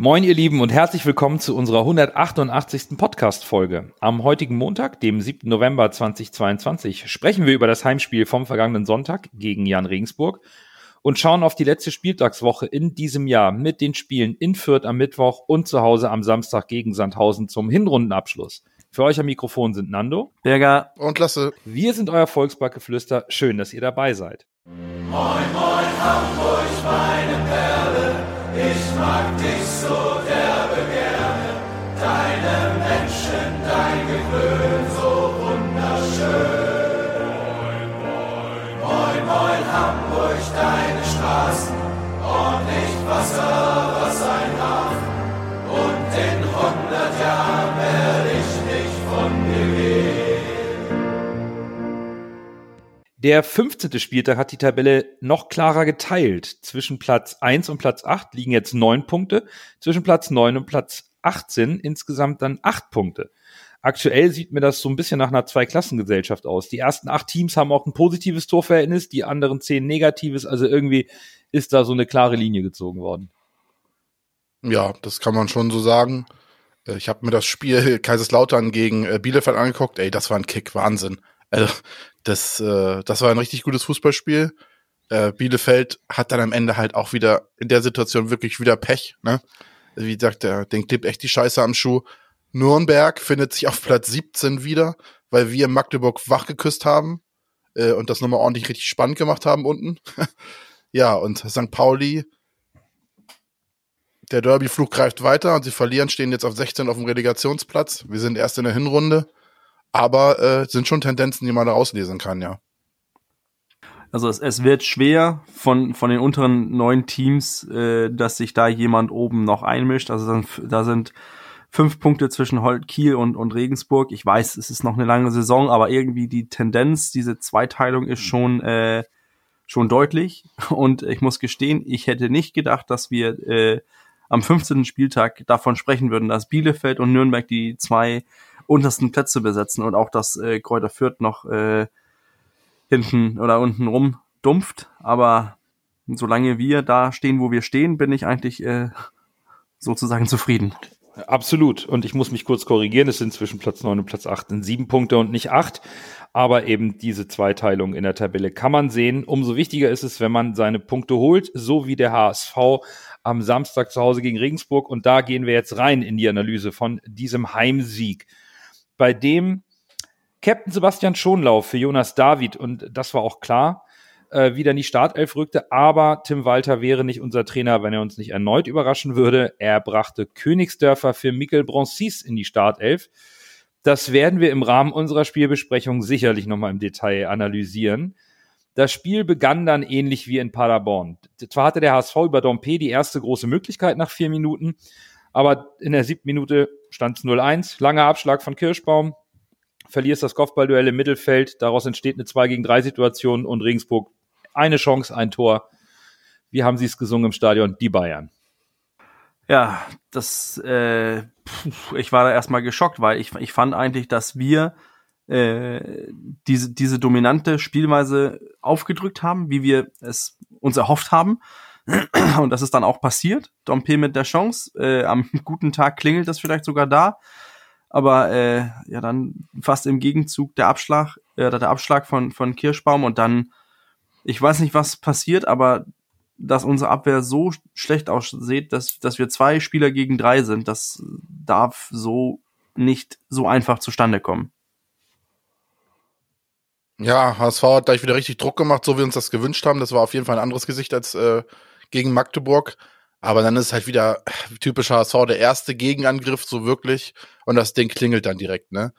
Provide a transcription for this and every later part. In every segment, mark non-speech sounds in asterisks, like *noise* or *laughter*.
Moin, ihr Lieben, und herzlich willkommen zu unserer 188. Podcast-Folge. Am heutigen Montag, dem 7. November 2022, sprechen wir über das Heimspiel vom vergangenen Sonntag gegen Jan Regensburg und schauen auf die letzte Spieltagswoche in diesem Jahr mit den Spielen in Fürth am Mittwoch und zu Hause am Samstag gegen Sandhausen zum Hinrundenabschluss. Für euch am Mikrofon sind Nando, Berger und Lasse. Wir sind euer Volksbackgeflüster. Schön, dass ihr dabei seid. Moin, moin, Hamburg, meine Perle. Ich mag dich so derbe gerne. Deine Menschen, dein Gewöhn so wunderschön. Moin, moin, moin, Hamburg, deine Straßen. Ordentlich Wasser, was ein Hafen. Und in hundert Jahren werde Der 15. Spieltag hat die Tabelle noch klarer geteilt. Zwischen Platz 1 und Platz 8 liegen jetzt neun Punkte, zwischen Platz 9 und Platz 18 insgesamt dann acht Punkte. Aktuell sieht mir das so ein bisschen nach einer Zweiklassengesellschaft aus. Die ersten acht Teams haben auch ein positives Torverhältnis, die anderen zehn negatives. Also irgendwie ist da so eine klare Linie gezogen worden. Ja, das kann man schon so sagen. Äh, ich habe mir das Spiel Kaiserslautern gegen äh, Bielefeld angeguckt. Ey, das war ein Kick, Wahnsinn. Also, das, äh, das war ein richtig gutes Fußballspiel. Äh, Bielefeld hat dann am Ende halt auch wieder in der Situation wirklich wieder Pech. Ne? Wie gesagt, der, den klebt echt die Scheiße am Schuh. Nürnberg findet sich auf Platz 17 wieder, weil wir Magdeburg wach geküsst haben äh, und das nochmal ordentlich richtig spannend gemacht haben unten. *laughs* ja, und St. Pauli, der Derby-Flug greift weiter und sie verlieren, stehen jetzt auf 16 auf dem Relegationsplatz. Wir sind erst in der Hinrunde. Aber äh, sind schon Tendenzen, die man da rauslesen kann, ja. Also es, es wird schwer von, von den unteren neun Teams, äh, dass sich da jemand oben noch einmischt. Also dann, da sind fünf Punkte zwischen Holt, Kiel und, und Regensburg. Ich weiß, es ist noch eine lange Saison, aber irgendwie die Tendenz, diese Zweiteilung ist schon, äh, schon deutlich. Und ich muss gestehen, ich hätte nicht gedacht, dass wir äh, am 15. Spieltag davon sprechen würden, dass Bielefeld und Nürnberg die zwei untersten Plätze besetzen und auch dass äh, Kräuter Fürth noch äh, hinten oder unten rum dumpft. Aber solange wir da stehen, wo wir stehen, bin ich eigentlich äh, sozusagen zufrieden. Absolut. Und ich muss mich kurz korrigieren. Es sind zwischen Platz 9 und Platz 8 in sieben Punkte und nicht acht. Aber eben diese Zweiteilung in der Tabelle kann man sehen. Umso wichtiger ist es, wenn man seine Punkte holt, so wie der HSV am Samstag zu Hause gegen Regensburg. Und da gehen wir jetzt rein in die Analyse von diesem Heimsieg bei dem Captain Sebastian Schonlauf für Jonas David, und das war auch klar, äh, wieder in die Startelf rückte. Aber Tim Walter wäre nicht unser Trainer, wenn er uns nicht erneut überraschen würde. Er brachte Königsdörfer für Mikkel Broncis in die Startelf. Das werden wir im Rahmen unserer Spielbesprechung sicherlich nochmal im Detail analysieren. Das Spiel begann dann ähnlich wie in Paderborn. Zwar hatte der HSV über Dompe die erste große Möglichkeit nach vier Minuten, aber in der siebten Minute stand es 0-1. Langer Abschlag von Kirschbaum. Verlierst das Kopfballduell im Mittelfeld. Daraus entsteht eine 2 gegen 3 Situation und Regensburg eine Chance, ein Tor. Wie haben Sie es gesungen im Stadion? Die Bayern. Ja, das, äh, ich war da erstmal geschockt, weil ich, ich fand eigentlich, dass wir äh, diese, diese dominante Spielweise aufgedrückt haben, wie wir es uns erhofft haben. *clears throat* Und das ist dann auch passiert. Dompe mit der Chance. Äh, am *laughs* guten Tag klingelt das vielleicht sogar da. Aber äh, ja, dann fast im Gegenzug der Abschlag, äh, der Abschlag von, von Kirschbaum und dann, ich weiß nicht, was passiert, aber dass unsere Abwehr so schlecht aussieht, dass, dass wir zwei Spieler gegen drei sind, das darf so nicht so einfach zustande kommen. Ja, HSV hat gleich wieder richtig Druck gemacht, so wie wir uns das gewünscht haben. Das war auf jeden Fall ein anderes Gesicht als äh, gegen Magdeburg. Aber dann ist halt wieder typisch HSV der erste Gegenangriff, so wirklich. Und das Ding klingelt dann direkt, ne?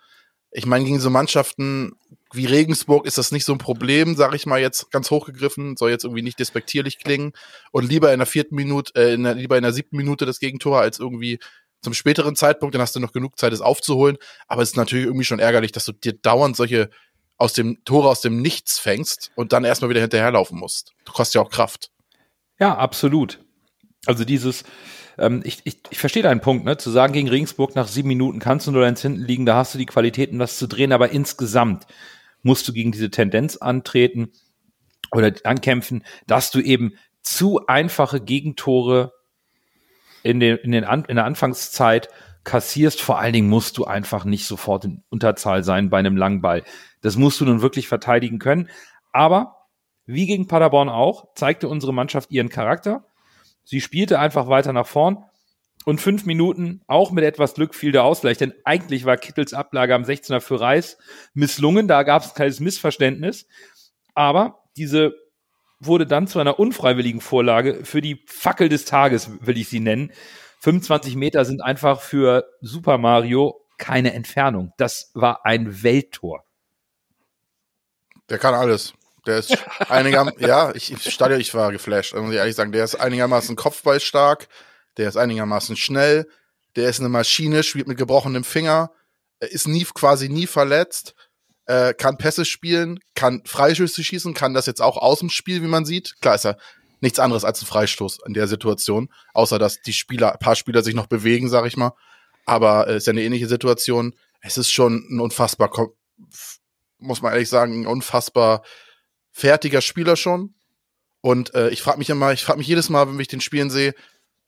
Ich meine, gegen so Mannschaften wie Regensburg ist das nicht so ein Problem, sage ich mal jetzt ganz hochgegriffen, soll jetzt irgendwie nicht despektierlich klingen. Und lieber in der vierten Minute, äh, in der, lieber in der siebten Minute das Gegentor als irgendwie zum späteren Zeitpunkt, dann hast du noch genug Zeit, es aufzuholen. Aber es ist natürlich irgendwie schon ärgerlich, dass du dir dauernd solche aus dem Tore aus dem Nichts fängst und dann erstmal wieder hinterherlaufen musst. Du kostet ja auch Kraft. Ja, absolut. Also dieses, ähm, ich, ich, ich verstehe deinen Punkt, ne? Zu sagen, gegen Regensburg nach sieben Minuten kannst du nur eins hinten liegen, da hast du die Qualitäten, was zu drehen, aber insgesamt musst du gegen diese Tendenz antreten oder ankämpfen, dass du eben zu einfache Gegentore in, den, in, den An in der Anfangszeit kassierst. Vor allen Dingen musst du einfach nicht sofort in Unterzahl sein bei einem Langball. Das musst du nun wirklich verteidigen können. Aber wie gegen Paderborn auch, zeigte unsere Mannschaft ihren Charakter. Sie spielte einfach weiter nach vorn. Und fünf Minuten, auch mit etwas Glück, fiel der Ausgleich. Denn eigentlich war Kittels Ablage am 16er für Reis misslungen. Da gab es ein Missverständnis. Aber diese wurde dann zu einer unfreiwilligen Vorlage für die Fackel des Tages, will ich sie nennen. 25 Meter sind einfach für Super Mario keine Entfernung. Das war ein Welttor. Der kann alles. Der ist einigermaßen, *laughs* ja, ich, ich, Stadion, ich war geflasht, muss ich ehrlich sagen. Der ist einigermaßen kopfballstark, der ist einigermaßen schnell, der ist eine Maschine, spielt mit gebrochenem Finger, ist nie, quasi nie verletzt, äh, kann Pässe spielen, kann Freischüsse schießen, kann das jetzt auch aus dem Spiel, wie man sieht. Klar ist er nichts anderes als ein Freistoß in der Situation, außer dass die Spieler, ein paar Spieler sich noch bewegen, sag ich mal. Aber es äh, ist ja eine ähnliche Situation. Es ist schon ein unfassbar, muss man ehrlich sagen, ein unfassbar fertiger Spieler schon. Und äh, ich frage mich immer, ich frage mich jedes Mal, wenn ich den spielen sehe,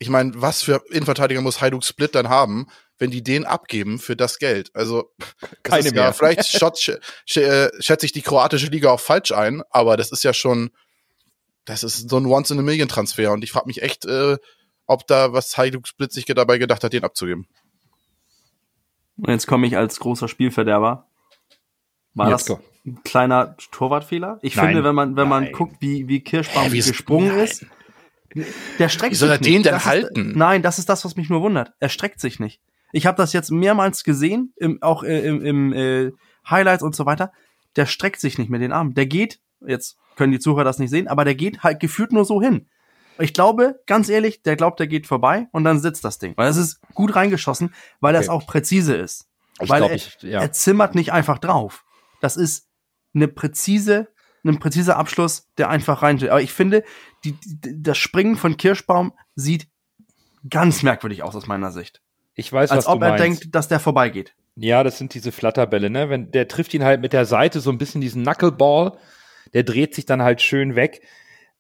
ich meine, was für Innenverteidiger muss Hajduk Split dann haben, wenn die den abgeben für das Geld? Also keine mehr. Ja, vielleicht *laughs* sch sch äh, schätze ich die kroatische Liga auch falsch ein, aber das ist ja schon, das ist so ein Once-in-a-Million-Transfer und ich frage mich echt, äh, ob da was Hajduk Split sich dabei gedacht hat, den abzugeben. Und jetzt komme ich als großer Spielverderber. War jetzt das ein kleiner Torwartfehler? Ich Nein. finde, wenn man, wenn man guckt, wie, wie Kirschbaum Hä, gesprungen Nein. ist, der streckt wie soll er sich den denn das halten? Ist, nein, das ist das, was mich nur wundert. Er streckt sich nicht. Ich habe das jetzt mehrmals gesehen, im, auch äh, im, im äh, Highlights und so weiter. Der streckt sich nicht mit den Armen. Der geht, jetzt können die Zuhörer das nicht sehen, aber der geht halt gefühlt nur so hin. Ich glaube, ganz ehrlich, der glaubt, der geht vorbei und dann sitzt das Ding. Weil es ist gut reingeschossen, weil okay. das auch präzise ist. Ich weil glaub, er, ich, ja. er zimmert nicht einfach drauf. Das ist eine präzise, ein präziser Abschluss, der einfach rein. Aber ich finde, die, die, das Springen von Kirschbaum sieht ganz merkwürdig aus aus meiner Sicht. Ich weiß, Als was ob er denkt, dass der vorbeigeht. Ja, das sind diese Flatterbälle, ne? Wenn der trifft ihn halt mit der Seite so ein bisschen diesen Knuckleball, der dreht sich dann halt schön weg.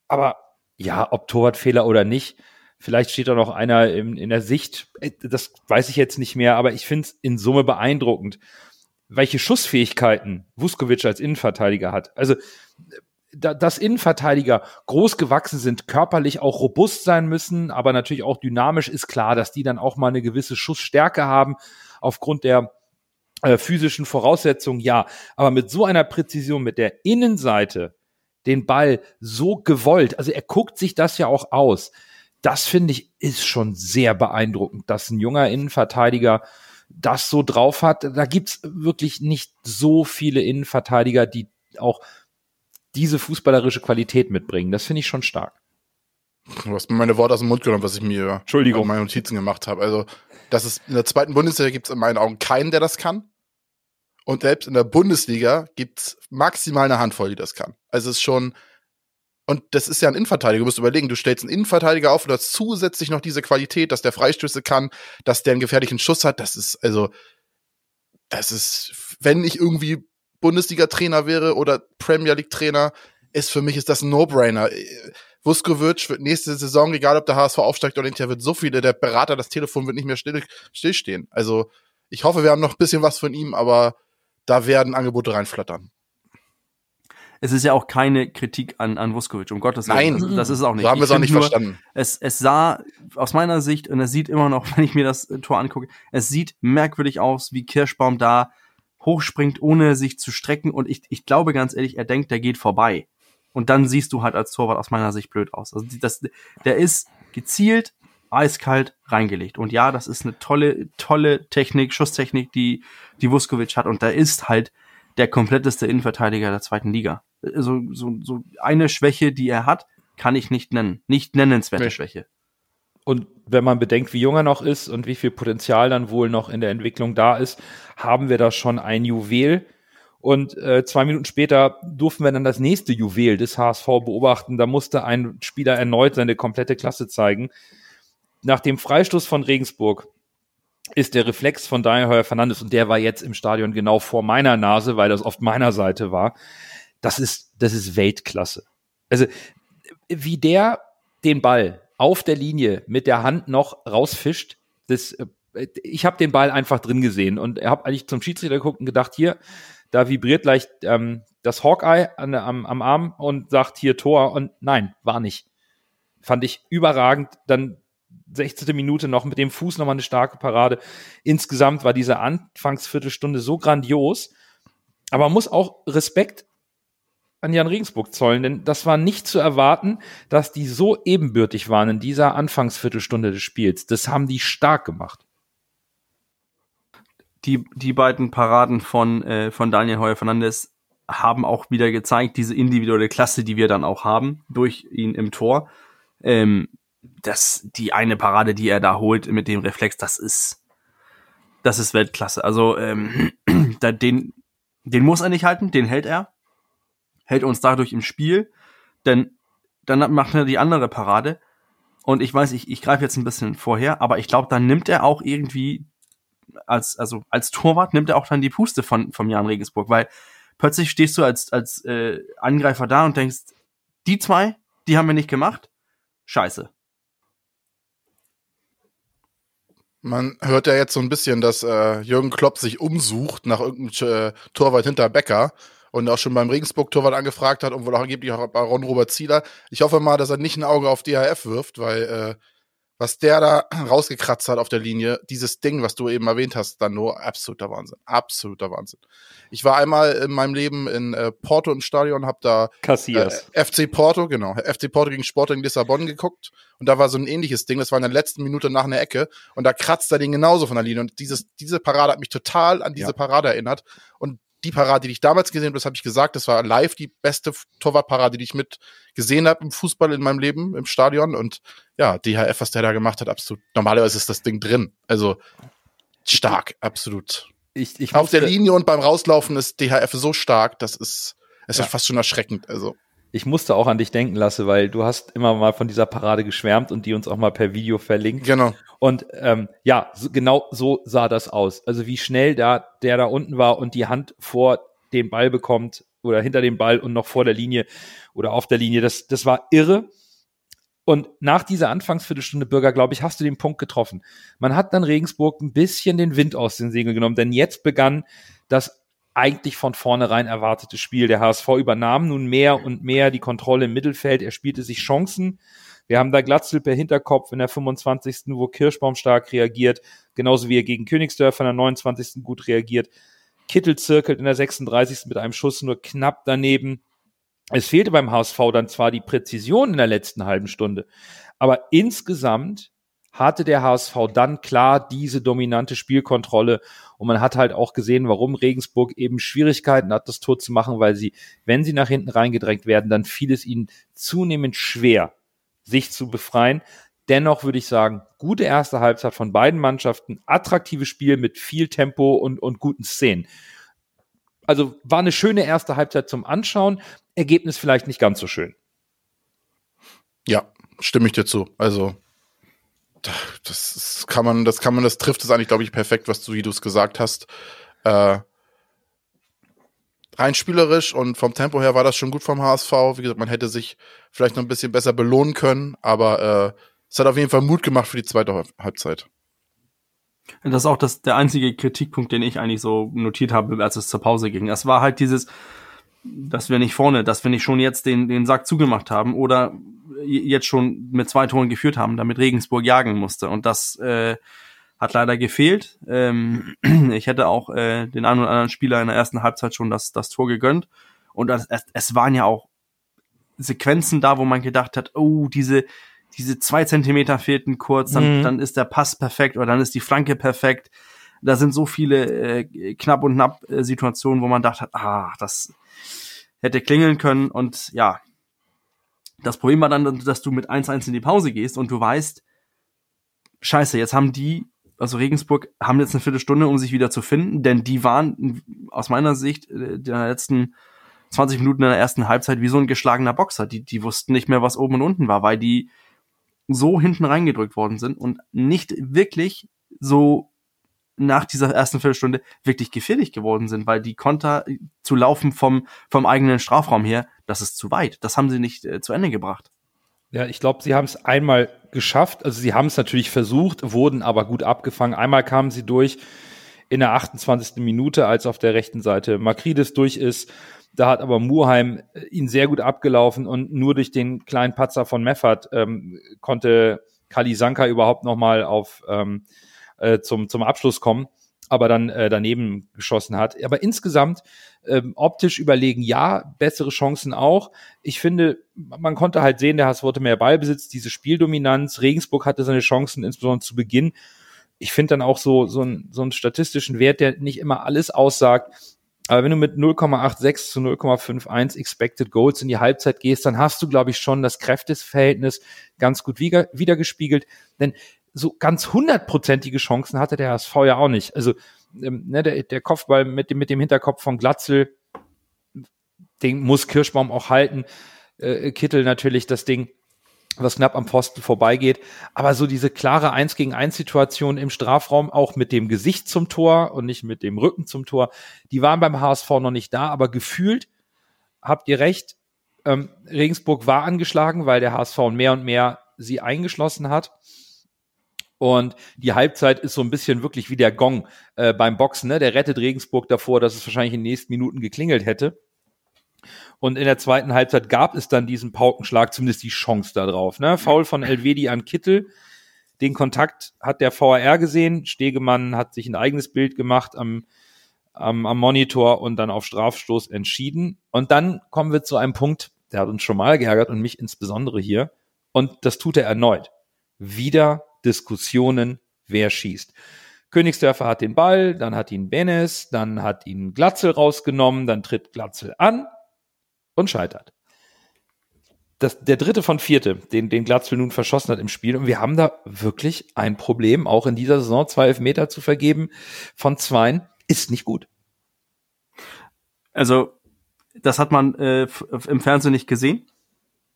Aber ja, ob Torwartfehler oder nicht, vielleicht steht da noch einer in, in der Sicht, äh, das weiß ich jetzt nicht mehr, aber ich finde es in Summe beeindruckend welche Schussfähigkeiten Vuskovic als Innenverteidiger hat. Also, da, dass Innenverteidiger groß gewachsen sind, körperlich auch robust sein müssen, aber natürlich auch dynamisch ist klar, dass die dann auch mal eine gewisse Schussstärke haben aufgrund der äh, physischen Voraussetzungen, ja. Aber mit so einer Präzision, mit der Innenseite den Ball so gewollt, also er guckt sich das ja auch aus. Das finde ich ist schon sehr beeindruckend, dass ein junger Innenverteidiger das so drauf hat. Da gibt's wirklich nicht so viele Innenverteidiger, die auch diese fußballerische Qualität mitbringen. Das finde ich schon stark. Du hast mir meine Worte aus dem Mund genommen, was ich mir Entschuldigung. meine Notizen gemacht habe. Also, das ist in der zweiten Bundesliga gibt es in meinen Augen keinen, der das kann. Und selbst in der Bundesliga gibt es maximal eine Handvoll, die das kann. Also es ist schon, und das ist ja ein Innenverteidiger. Du musst überlegen, du stellst einen Innenverteidiger auf und hast zusätzlich noch diese Qualität, dass der Freistöße kann, dass der einen gefährlichen Schuss hat. Das ist, also, das ist, wenn ich irgendwie Bundesliga-Trainer wäre oder Premier League-Trainer, ist für mich ist das ein No-Brainer. Vuskovic wird nächste Saison, egal ob der HSV aufsteigt oder nicht, der wird so viele, der Berater, das Telefon wird nicht mehr still, stillstehen. Also, ich hoffe, wir haben noch ein bisschen was von ihm, aber da werden Angebote reinflattern es ist ja auch keine Kritik an, an Vuskovic, um Gottes Willen. Nein, das ist es auch nicht. So haben wir es auch nicht nur, verstanden. Es, es sah aus meiner Sicht, und es sieht immer noch, *laughs* wenn ich mir das Tor angucke, es sieht merkwürdig aus, wie Kirschbaum da hochspringt, ohne sich zu strecken. Und ich, ich glaube ganz ehrlich, er denkt, der geht vorbei. Und dann siehst du halt als Torwart aus meiner Sicht blöd aus. Also das, der ist gezielt, eiskalt reingelegt. Und ja, das ist eine tolle, tolle Technik, Schusstechnik, die, die Vuskovic hat. Und da ist halt der kompletteste Innenverteidiger der zweiten Liga so, so, so eine Schwäche, die er hat, kann ich nicht nennen. Nicht nennenswerte nee. Schwäche. Und wenn man bedenkt, wie jung er noch ist und wie viel Potenzial dann wohl noch in der Entwicklung da ist, haben wir da schon ein Juwel. Und äh, zwei Minuten später durften wir dann das nächste Juwel des HSV beobachten. Da musste ein Spieler erneut seine komplette Klasse zeigen. Nach dem Freistoß von Regensburg ist der Reflex von Daniel Heuer Fernandes und der war jetzt im Stadion genau vor meiner Nase, weil das auf meiner Seite war das ist, das ist Weltklasse. Also, wie der den Ball auf der Linie mit der Hand noch rausfischt, das, äh, ich habe den Ball einfach drin gesehen und habe eigentlich zum Schiedsrichter geguckt und gedacht, hier, da vibriert leicht ähm, das Hawkeye an, am, am Arm und sagt hier Tor und nein, war nicht. Fand ich überragend. Dann 16. Minute noch mit dem Fuß nochmal eine starke Parade. Insgesamt war diese Anfangsviertelstunde so grandios. Aber man muss auch Respekt an Jan Regensburg zollen, denn das war nicht zu erwarten, dass die so ebenbürtig waren in dieser Anfangsviertelstunde des Spiels. Das haben die stark gemacht. Die, die beiden Paraden von, äh, von Daniel Heuer Fernandes haben auch wieder gezeigt, diese individuelle Klasse, die wir dann auch haben, durch ihn im Tor. Ähm, das, die eine Parade, die er da holt mit dem Reflex, das ist, das ist Weltklasse. Also, ähm, *clears throat* den, den muss er nicht halten, den hält er hält uns dadurch im Spiel, denn dann macht er die andere Parade. Und ich weiß, ich, ich greife jetzt ein bisschen vorher, aber ich glaube, dann nimmt er auch irgendwie als, also als Torwart nimmt er auch dann die Puste von, vom Jan Regensburg, weil plötzlich stehst du als, als äh, Angreifer da und denkst, die zwei, die haben wir nicht gemacht. Scheiße. Man hört ja jetzt so ein bisschen, dass äh, Jürgen Klopp sich umsucht nach irgendeinem äh, Torwart hinter Becker und auch schon beim Regensburg-Torwart angefragt hat und wohl auch angeblich auch bei Ron Robert Zieler. Ich hoffe mal, dass er nicht ein Auge auf DHF wirft, weil äh, was der da *clears throat* rausgekratzt hat auf der Linie, dieses Ding, was du eben erwähnt hast, dann nur absoluter Wahnsinn. Absoluter Wahnsinn. Ich war einmal in meinem Leben in äh, Porto im Stadion, hab da Cassias. Äh, FC Porto, genau, FC Porto gegen Sporting Lissabon geguckt und da war so ein ähnliches Ding, das war in der letzten Minute nach einer Ecke und da kratzt er den genauso von der Linie und dieses, diese Parade hat mich total an diese ja. Parade erinnert und die Parade, die ich damals gesehen habe, das habe ich gesagt, das war live die beste Torwartparade, die ich mit gesehen habe im Fußball in meinem Leben, im Stadion. Und ja, DHF, was der da gemacht hat, absolut. Normalerweise ist das Ding drin. Also stark, absolut. Ich, ich Auf der Linie und beim Rauslaufen ist DHF so stark, das ist, es ja. ist fast schon erschreckend. Also ich musste auch an dich denken lassen, weil du hast immer mal von dieser Parade geschwärmt und die uns auch mal per Video verlinkt. Genau. Und ähm, ja, so, genau so sah das aus. Also wie schnell da der da unten war und die Hand vor dem Ball bekommt oder hinter dem Ball und noch vor der Linie oder auf der Linie. Das, das war irre. Und nach dieser Anfangsviertelstunde Bürger, glaube ich, hast du den Punkt getroffen. Man hat dann Regensburg ein bisschen den Wind aus den Segeln genommen, denn jetzt begann das eigentlich von vornherein erwartete Spiel. Der HSV übernahm nun mehr und mehr die Kontrolle im Mittelfeld. Er spielte sich Chancen. Wir haben da Glatzel per Hinterkopf in der 25. wo Kirschbaum stark reagiert, genauso wie er gegen Königsdörfer in der 29. gut reagiert. Kittel zirkelt in der 36. mit einem Schuss nur knapp daneben. Es fehlte beim HSV dann zwar die Präzision in der letzten halben Stunde, aber insgesamt hatte der HSV dann klar diese dominante Spielkontrolle und man hat halt auch gesehen, warum Regensburg eben Schwierigkeiten hat, das Tor zu machen, weil sie, wenn sie nach hinten reingedrängt werden, dann fiel es ihnen zunehmend schwer, sich zu befreien. Dennoch würde ich sagen, gute erste Halbzeit von beiden Mannschaften, attraktives Spiel mit viel Tempo und, und guten Szenen. Also war eine schöne erste Halbzeit zum Anschauen, Ergebnis vielleicht nicht ganz so schön. Ja, stimme ich dir zu. Also das kann man, das kann man, das trifft es eigentlich, glaube ich, perfekt, was du, wie du es gesagt hast. Äh, rein spielerisch und vom Tempo her war das schon gut vom HSV. Wie gesagt, man hätte sich vielleicht noch ein bisschen besser belohnen können, aber äh, es hat auf jeden Fall Mut gemacht für die zweite Halbzeit. Das ist auch das, der einzige Kritikpunkt, den ich eigentlich so notiert habe, als es zur Pause ging. Das war halt dieses, dass wir nicht vorne, dass wir nicht schon jetzt den, den Sack zugemacht haben oder jetzt schon mit zwei Toren geführt haben, damit Regensburg jagen musste. Und das äh, hat leider gefehlt. Ähm, *clears throat* ich hätte auch äh, den einen oder anderen Spieler in der ersten Halbzeit schon das, das Tor gegönnt. Und das, es, es waren ja auch Sequenzen da, wo man gedacht hat, oh, diese, diese zwei Zentimeter fehlten kurz, dann, mhm. dann ist der Pass perfekt oder dann ist die Flanke perfekt. Da sind so viele äh, knapp und knapp äh, Situationen, wo man dachte, ah, das hätte klingeln können und ja, das Problem war dann, dass du mit 1-1 in die Pause gehst und du weißt, scheiße, jetzt haben die, also Regensburg, haben jetzt eine Viertelstunde, um sich wieder zu finden, denn die waren aus meiner Sicht äh, der letzten 20 Minuten in der ersten Halbzeit wie so ein geschlagener Boxer. Die, die wussten nicht mehr, was oben und unten war, weil die so hinten reingedrückt worden sind und nicht wirklich so nach dieser ersten Viertelstunde wirklich gefährlich geworden sind, weil die Konter zu laufen vom, vom eigenen Strafraum her, das ist zu weit. Das haben sie nicht äh, zu Ende gebracht. Ja, ich glaube, sie haben es einmal geschafft. Also sie haben es natürlich versucht, wurden aber gut abgefangen. Einmal kamen sie durch in der 28. Minute, als auf der rechten Seite Makridis durch ist. Da hat aber Murheim äh, ihn sehr gut abgelaufen und nur durch den kleinen Patzer von Meffert ähm, konnte Kali Sanka überhaupt nochmal auf ähm, äh, zum, zum Abschluss kommen, aber dann äh, daneben geschossen hat. Aber insgesamt ähm, optisch überlegen, ja, bessere Chancen auch. Ich finde, man konnte halt sehen, der HSV hatte mehr Ballbesitz, diese Spieldominanz. Regensburg hatte seine Chancen, insbesondere zu Beginn. Ich finde dann auch so, so, ein, so einen statistischen Wert, der nicht immer alles aussagt. Aber wenn du mit 0,86 zu 0,51 Expected Goals in die Halbzeit gehst, dann hast du, glaube ich, schon das Kräftesverhältnis ganz gut wieder, wiedergespiegelt. Denn so ganz hundertprozentige Chancen hatte der HSV ja auch nicht. Also ähm, ne, der, der Kopfball mit dem, mit dem Hinterkopf von Glatzel, den muss Kirschbaum auch halten. Äh, Kittel natürlich das Ding, was knapp am Pfosten vorbeigeht. Aber so diese klare Eins gegen eins Situation im Strafraum, auch mit dem Gesicht zum Tor und nicht mit dem Rücken zum Tor, die waren beim HSV noch nicht da, aber gefühlt habt ihr recht. Ähm, Regensburg war angeschlagen, weil der HSV mehr und mehr sie eingeschlossen hat. Und die Halbzeit ist so ein bisschen wirklich wie der Gong äh, beim Boxen. Ne? Der rettet Regensburg davor, dass es wahrscheinlich in den nächsten Minuten geklingelt hätte. Und in der zweiten Halbzeit gab es dann diesen Paukenschlag, zumindest die Chance darauf. Ne? Foul von Elvedi an Kittel. Den Kontakt hat der VAR gesehen. Stegemann hat sich ein eigenes Bild gemacht am, am, am Monitor und dann auf Strafstoß entschieden. Und dann kommen wir zu einem Punkt, der hat uns schon mal geärgert und mich insbesondere hier. Und das tut er erneut. Wieder Diskussionen, wer schießt. Königsdörfer hat den Ball, dann hat ihn Benes, dann hat ihn Glatzel rausgenommen, dann tritt Glatzel an und scheitert. Das, der dritte von vierte, den, den Glatzel nun verschossen hat im Spiel. Und wir haben da wirklich ein Problem, auch in dieser Saison zwei Elfmeter zu vergeben von zweien, ist nicht gut. Also, das hat man äh, im Fernsehen nicht gesehen,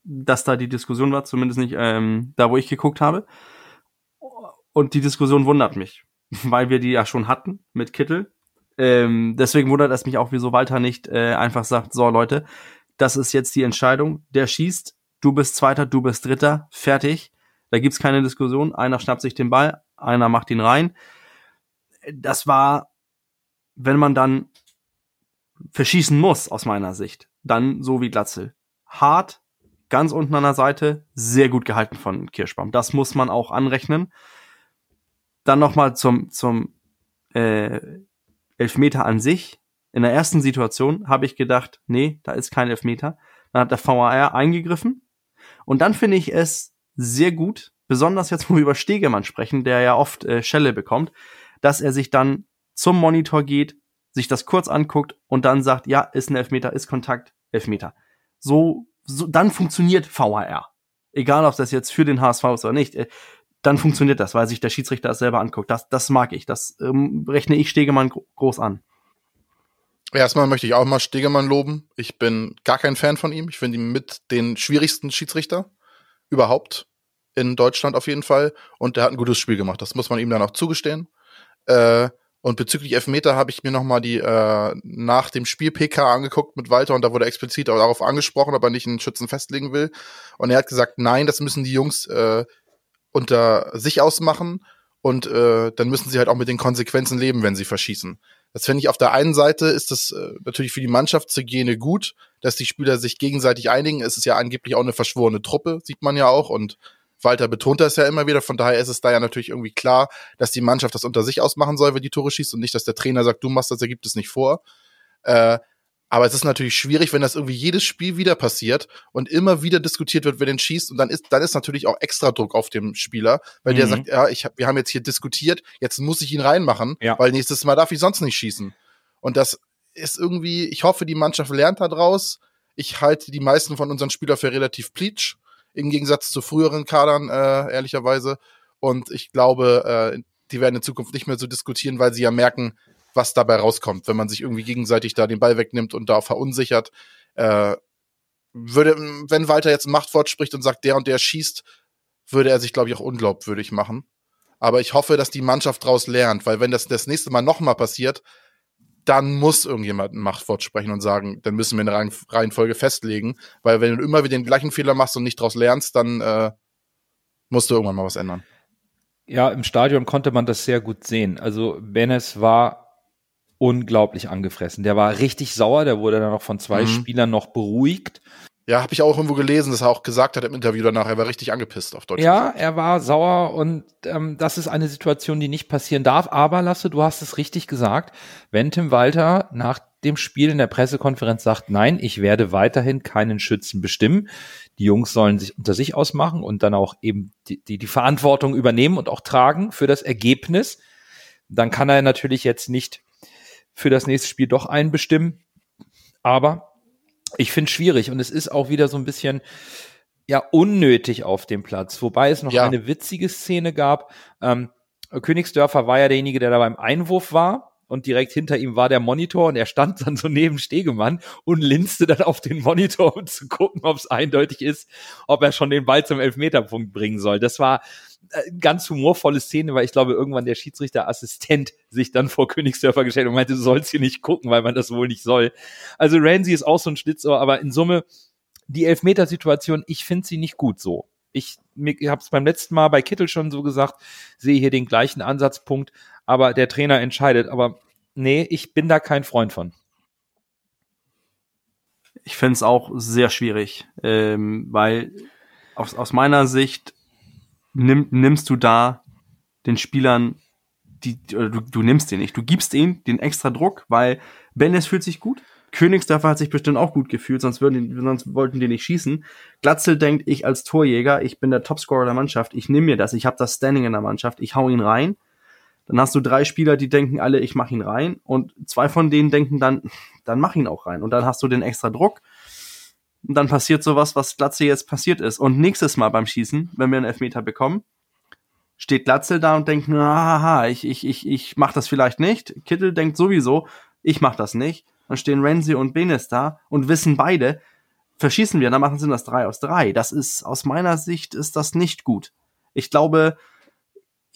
dass da die Diskussion war, zumindest nicht ähm, da, wo ich geguckt habe. Und die Diskussion wundert mich, *laughs* weil wir die ja schon hatten mit Kittel. Ähm, deswegen wundert es mich auch, wieso Walter nicht äh, einfach sagt, so Leute, das ist jetzt die Entscheidung, der schießt, du bist Zweiter, du bist Dritter, fertig. Da gibt's keine Diskussion, einer schnappt sich den Ball, einer macht ihn rein. Das war, wenn man dann verschießen muss, aus meiner Sicht, dann so wie Glatzel. Hart, ganz unten an der Seite, sehr gut gehalten von Kirschbaum. Das muss man auch anrechnen. Dann nochmal zum, zum äh, Elfmeter an sich. In der ersten Situation habe ich gedacht, nee, da ist kein Elfmeter. Dann hat der VAR eingegriffen. Und dann finde ich es sehr gut, besonders jetzt, wo wir über Stegemann sprechen, der ja oft äh, Schelle bekommt, dass er sich dann zum Monitor geht, sich das kurz anguckt und dann sagt, ja, ist ein Elfmeter, ist Kontakt, Elfmeter. So, so dann funktioniert VAR. Egal, ob das jetzt für den HSV ist oder nicht. Dann funktioniert das, weil sich der Schiedsrichter das selber anguckt. Das, das mag ich. Das ähm, rechne ich Stegemann groß an. Erstmal möchte ich auch mal Stegemann loben. Ich bin gar kein Fan von ihm. Ich finde ihn mit den schwierigsten Schiedsrichter überhaupt in Deutschland auf jeden Fall. Und der hat ein gutes Spiel gemacht. Das muss man ihm dann auch zugestehen. Äh, und bezüglich Elfmeter habe ich mir noch mal die äh, nach dem Spiel PK angeguckt mit Walter und da wurde explizit auch darauf angesprochen, ob er nicht einen Schützen festlegen will. Und er hat gesagt, nein, das müssen die Jungs äh, unter sich ausmachen und äh, dann müssen sie halt auch mit den Konsequenzen leben, wenn sie verschießen. Das finde ich auf der einen Seite ist das äh, natürlich für die Mannschaftshygiene gut, dass die Spieler sich gegenseitig einigen. Es ist ja angeblich auch eine verschworene Truppe, sieht man ja auch und Walter betont das ja immer wieder. Von daher ist es da ja natürlich irgendwie klar, dass die Mannschaft das unter sich ausmachen soll, wenn die Tore schießt und nicht, dass der Trainer sagt, du machst das, er gibt es nicht vor. Äh, aber es ist natürlich schwierig, wenn das irgendwie jedes Spiel wieder passiert und immer wieder diskutiert wird, wer den schießt. Und dann ist, dann ist natürlich auch extra Druck auf dem Spieler, weil mhm. der sagt, ja, ich hab, wir haben jetzt hier diskutiert, jetzt muss ich ihn reinmachen, ja. weil nächstes Mal darf ich sonst nicht schießen. Und das ist irgendwie, ich hoffe, die Mannschaft lernt da draus. Ich halte die meisten von unseren Spielern für relativ pleatsch, im Gegensatz zu früheren Kadern, äh, ehrlicherweise. Und ich glaube, äh, die werden in Zukunft nicht mehr so diskutieren, weil sie ja merken, was dabei rauskommt, wenn man sich irgendwie gegenseitig da den Ball wegnimmt und da verunsichert. Äh, würde, wenn Walter jetzt ein Machtwort spricht und sagt, der und der schießt, würde er sich, glaube ich, auch unglaubwürdig machen. Aber ich hoffe, dass die Mannschaft daraus lernt, weil wenn das das nächste Mal nochmal passiert, dann muss irgendjemand ein Machtwort sprechen und sagen, dann müssen wir eine Reihenfolge festlegen, weil wenn du immer wieder den gleichen Fehler machst und nicht daraus lernst, dann äh, Musste irgendwann mal was ändern. Ja, im Stadion konnte man das sehr gut sehen. Also Benes war unglaublich angefressen. Der war richtig sauer, der wurde dann noch von zwei Mhm. Spielern noch beruhigt. Ja, habe ich auch irgendwo gelesen, dass er auch gesagt hat im Interview danach, er war richtig angepisst auf Deutsch. Ja, gesagt. er war sauer und ähm, das ist eine Situation, die nicht passieren darf. Aber Lasse, du hast es richtig gesagt. Wenn Tim Walter nach dem Spiel in der Pressekonferenz sagt, nein, ich werde weiterhin keinen Schützen bestimmen. Die Jungs sollen sich unter sich ausmachen und dann auch eben die, die, die Verantwortung übernehmen und auch tragen für das Ergebnis. Dann kann er natürlich jetzt nicht für das nächste Spiel doch einen bestimmen. Aber ich finde schwierig und es ist auch wieder so ein bisschen ja unnötig auf dem Platz. Wobei es noch Ja. eine witzige Szene gab. Ähm, Königsdörfer war ja derjenige, der da beim Einwurf war. Und direkt hinter ihm war der Monitor und er stand dann so neben Stegemann und linste dann auf den Monitor, um zu gucken, ob es eindeutig ist, ob er schon den Ball zum Elfmeterpunkt bringen soll. Das war äh, ganz humorvolle Szene, weil ich glaube, irgendwann der Schiedsrichterassistent *laughs* sich dann vor Königsdörfer gestellt und meinte, du sollst hier nicht gucken, weil man das wohl nicht soll. Also Ramsey ist auch so ein Schlitzohr, aber in Summe, die Elfmetersituation, ich finde sie nicht gut so. Ich, ich habe es beim letzten Mal bei Kittel schon so gesagt, sehe hier den gleichen Ansatzpunkt, aber der Trainer entscheidet. Aber nee, ich bin da kein Freund von. Ich finde es auch sehr schwierig, ähm, weil aus, aus meiner Sicht nimm, nimmst du da den Spielern, die, du, du nimmst den nicht, du gibst ihnen den extra Druck, weil Bennis fühlt sich gut, Königsdörfer hat sich bestimmt auch gut gefühlt, sonst, würden sonst wollten die nicht schießen. Glatzel denkt, ich als Torjäger, ich bin der Topscorer der Mannschaft, ich nehme mir das, ich habe das Standing in der Mannschaft, ich hau ihn rein. Dann hast du drei Spieler, die denken alle, ich mach ihn rein und zwei von denen denken dann, dann mach ihn auch rein. Und dann hast du den extra Druck. Und dann passiert sowas, was Glatzel jetzt passiert ist. Und nächstes Mal beim Schießen, wenn wir einen Elfmeter bekommen, steht Glatzel da und denkt, haha, ich, ich, ich, ich mach das vielleicht nicht. Kittel denkt sowieso, ich mach das nicht. Dann stehen Renzi und Benes da und wissen beide, verschießen wir, dann machen sie das drei aus drei. Das ist, aus meiner Sicht ist das nicht gut. Ich glaube,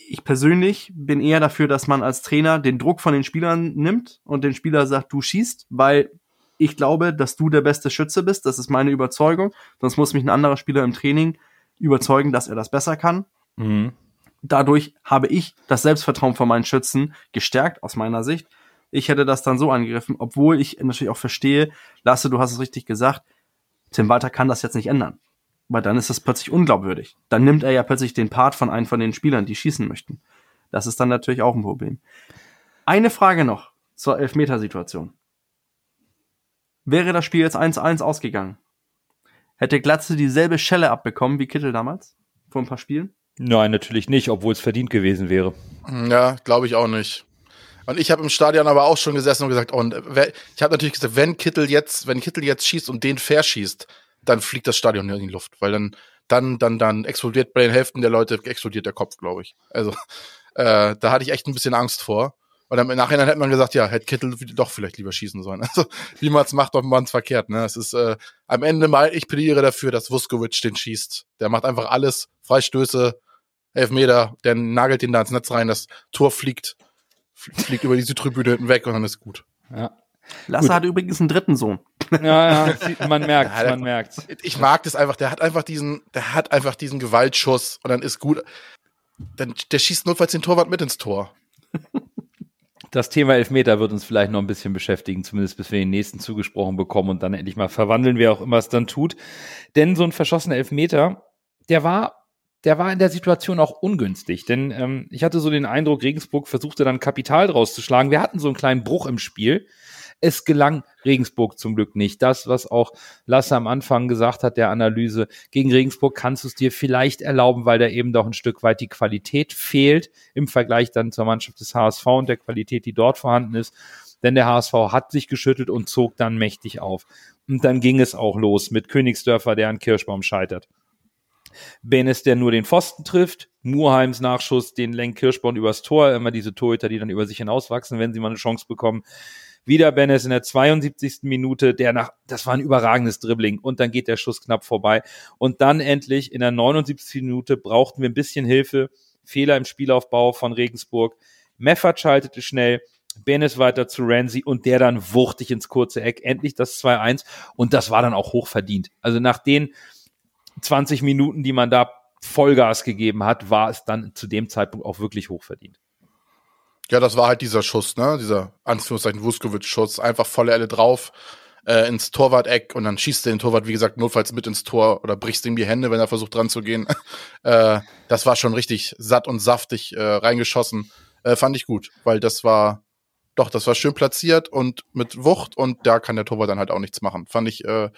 ich persönlich bin eher dafür, dass man als Trainer den Druck von den Spielern nimmt und den Spieler sagt, du schießt, weil ich glaube, dass du der beste Schütze bist. Das ist meine Überzeugung. Sonst muss mich ein anderer Spieler im Training überzeugen, dass er das besser kann. Mhm. Dadurch habe ich das Selbstvertrauen von meinen Schützen gestärkt, aus meiner Sicht. Ich hätte das dann so angegriffen, obwohl ich natürlich auch verstehe, Lasse, du hast es richtig gesagt, Tim Walter kann das jetzt nicht ändern. Weil dann ist es plötzlich unglaubwürdig. Dann nimmt er ja plötzlich den Part von einem von den Spielern, die schießen möchten. Das ist dann natürlich auch ein Problem. Eine Frage noch zur Elfmetersituation. Wäre das Spiel jetzt 1-1 ausgegangen, hätte Glatze dieselbe Schelle abbekommen wie Kittel damals? Vor ein paar Spielen? Nein, natürlich nicht, obwohl es verdient gewesen wäre. Ja, glaube ich auch nicht. Und ich habe im Stadion aber auch schon gesessen und gesagt, oh, und ich habe natürlich gesagt, wenn Kittel jetzt, wenn Kittel jetzt schießt und den verschießt, dann fliegt das Stadion in die Luft, weil dann, dann, dann, dann explodiert bei den Hälften der Leute explodiert der Kopf, glaube ich. Also *laughs* äh, da hatte ich echt ein bisschen Angst vor. Und dann im Nachhinein hätte man gesagt, ja, hätte Kittel doch vielleicht lieber schießen sollen. *laughs* Also wie man es macht, ob man es verkehrt. Ne? Es ist äh, am Ende mal, ich plädiere dafür, dass Vuskovic den schießt. Der macht einfach alles, Freistöße, Elfmeter, der nagelt ihn da ins Netz rein, das Tor fliegt, fliegt über diese Tribüne hinweg und dann ist gut. Ja, Lasse Gut. hat übrigens einen dritten Sohn. Ja, ja sieht- man merkt, Ja, man merkt. Ich mag das einfach, der hat einfach diesen, der hat einfach diesen Gewaltschuss und dann ist gut. Dann, der schießt notfalls den Torwart mit ins Tor. Das Thema Elfmeter wird uns vielleicht noch ein bisschen beschäftigen, zumindest bis wir den nächsten zugesprochen bekommen und dann endlich mal verwandeln, wer auch immer es dann tut. Denn so ein verschossener Elfmeter, der war, der war in der Situation auch ungünstig. Denn ähm, ich hatte so den Eindruck, Regensburg versuchte dann Kapital draus zu schlagen. Wir hatten so einen kleinen Bruch im Spiel. Es gelang Regensburg zum Glück nicht. Das, was auch Lasse am Anfang gesagt hat, der Analyse, gegen Regensburg kannst du es dir vielleicht erlauben, weil da eben doch ein Stück weit die Qualität fehlt im Vergleich dann zur Mannschaft des HSV und der Qualität, die dort vorhanden ist. Denn der HSV hat sich geschüttelt und zog dann mächtig auf. Und dann ging es auch los mit Königsdörfer, der an Kirschbaum scheitert. Benes, der nur den Pfosten trifft, Murheims Nachschuss, den lenkt Kirschbaum übers Tor, immer diese Torhüter, die dann über sich hinauswachsen, wenn sie mal eine Chance bekommen. Wieder Benes in der 72. Minute, der nach, das war ein überragendes Dribbling und dann geht der Schuss knapp vorbei. Und dann endlich in der 79. Minute brauchten wir ein bisschen Hilfe. Fehler im Spielaufbau von Regensburg. Meffert schaltete schnell, Benes weiter zu Ramsey und der dann wuchtig ins kurze Eck. Endlich das 2-1 und das war dann auch hoch verdient. Also nach den 20 Minuten, die man da Vollgas gegeben hat, war es dann zu dem Zeitpunkt auch wirklich hochverdient. Ja, das war halt dieser Schuss, ne? Dieser Anführungszeichen Vuskovic-Schuss, einfach volle Elle drauf äh, ins Torwart-Eck und dann schießt er den Torwart, wie gesagt, notfalls mit ins Tor oder brichst ihm die Hände, wenn er versucht dran zu gehen. *laughs* äh, das war schon richtig satt und saftig äh, reingeschossen. Äh, fand ich gut, weil das war, doch, das war schön platziert und mit Wucht und da kann der Torwart dann halt auch nichts machen. Fand ich äh,